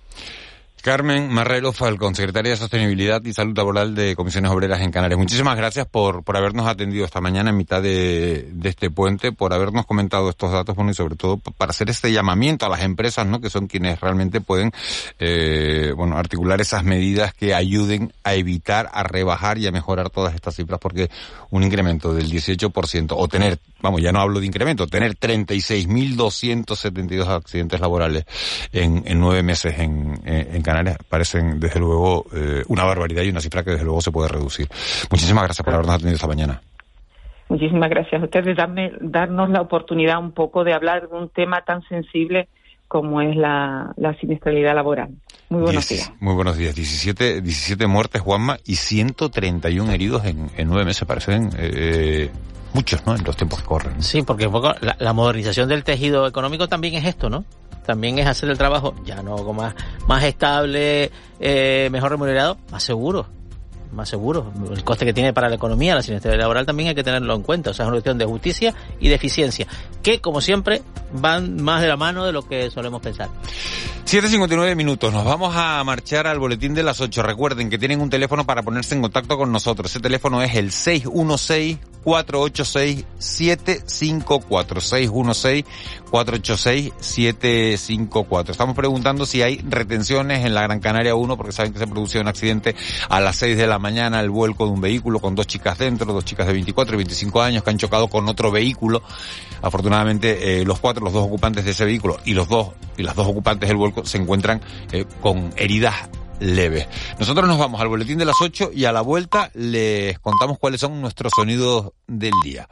Speaker 1: Carmen Marrero Falcón, secretaria de Sostenibilidad y Salud Laboral de Comisiones Obreras en Canarias. Muchísimas gracias por, por habernos atendido esta mañana en mitad de, este puente, por habernos comentado estos datos, bueno, y sobre todo para hacer este llamamiento a las empresas, ¿no? Que son quienes realmente pueden, eh, bueno, articular esas medidas que ayuden a evitar, a rebajar y a mejorar todas estas cifras, porque un incremento del 18% o tener, vamos, ya no hablo de incremento, tener 36.272 accidentes laborales en, en nueve meses en, en Canarias parecen desde luego eh, una barbaridad y una cifra que desde luego se puede reducir. Muchísimas gracias por habernos atendido esta mañana.
Speaker 15: Muchísimas gracias a ustedes darme, darnos la oportunidad un poco de hablar de un tema tan sensible como es la, la siniestralidad laboral. Muy buenos días.
Speaker 1: Muy buenos días. 17, 17 muertes, Juanma, y 131 heridos en, en nueve meses. Parecen eh, muchos, ¿no? En los tiempos que corren.
Speaker 12: Sí, porque un poco la, la modernización del tejido económico también es esto, ¿no? También es hacer el trabajo ya no más, más estable, eh, mejor remunerado, más seguro. más seguro. El coste que tiene para la economía, la siniestralidad laboral también hay que tenerlo en cuenta. O sea, es una cuestión de justicia y de eficiencia, que como siempre van más de la mano de lo que solemos pensar.
Speaker 1: 7.59 minutos, nos vamos a marchar al boletín de las 8. Recuerden que tienen un teléfono para ponerse en contacto con nosotros. Ese teléfono es el 616 486 754 616 486 754. Estamos preguntando si hay retenciones en la Gran Canaria 1 porque saben que se produjo un accidente a las 6 de la mañana, el vuelco de un vehículo con dos chicas dentro, dos chicas de 24 y 25 años que han chocado con otro vehículo. Afortunadamente eh, los cuatro, los dos ocupantes de ese vehículo y los dos y las dos ocupantes del vuelco se encuentran eh, con heridas leves. Nosotros nos vamos al boletín de las 8 y a la vuelta les contamos cuáles son nuestros sonidos del día.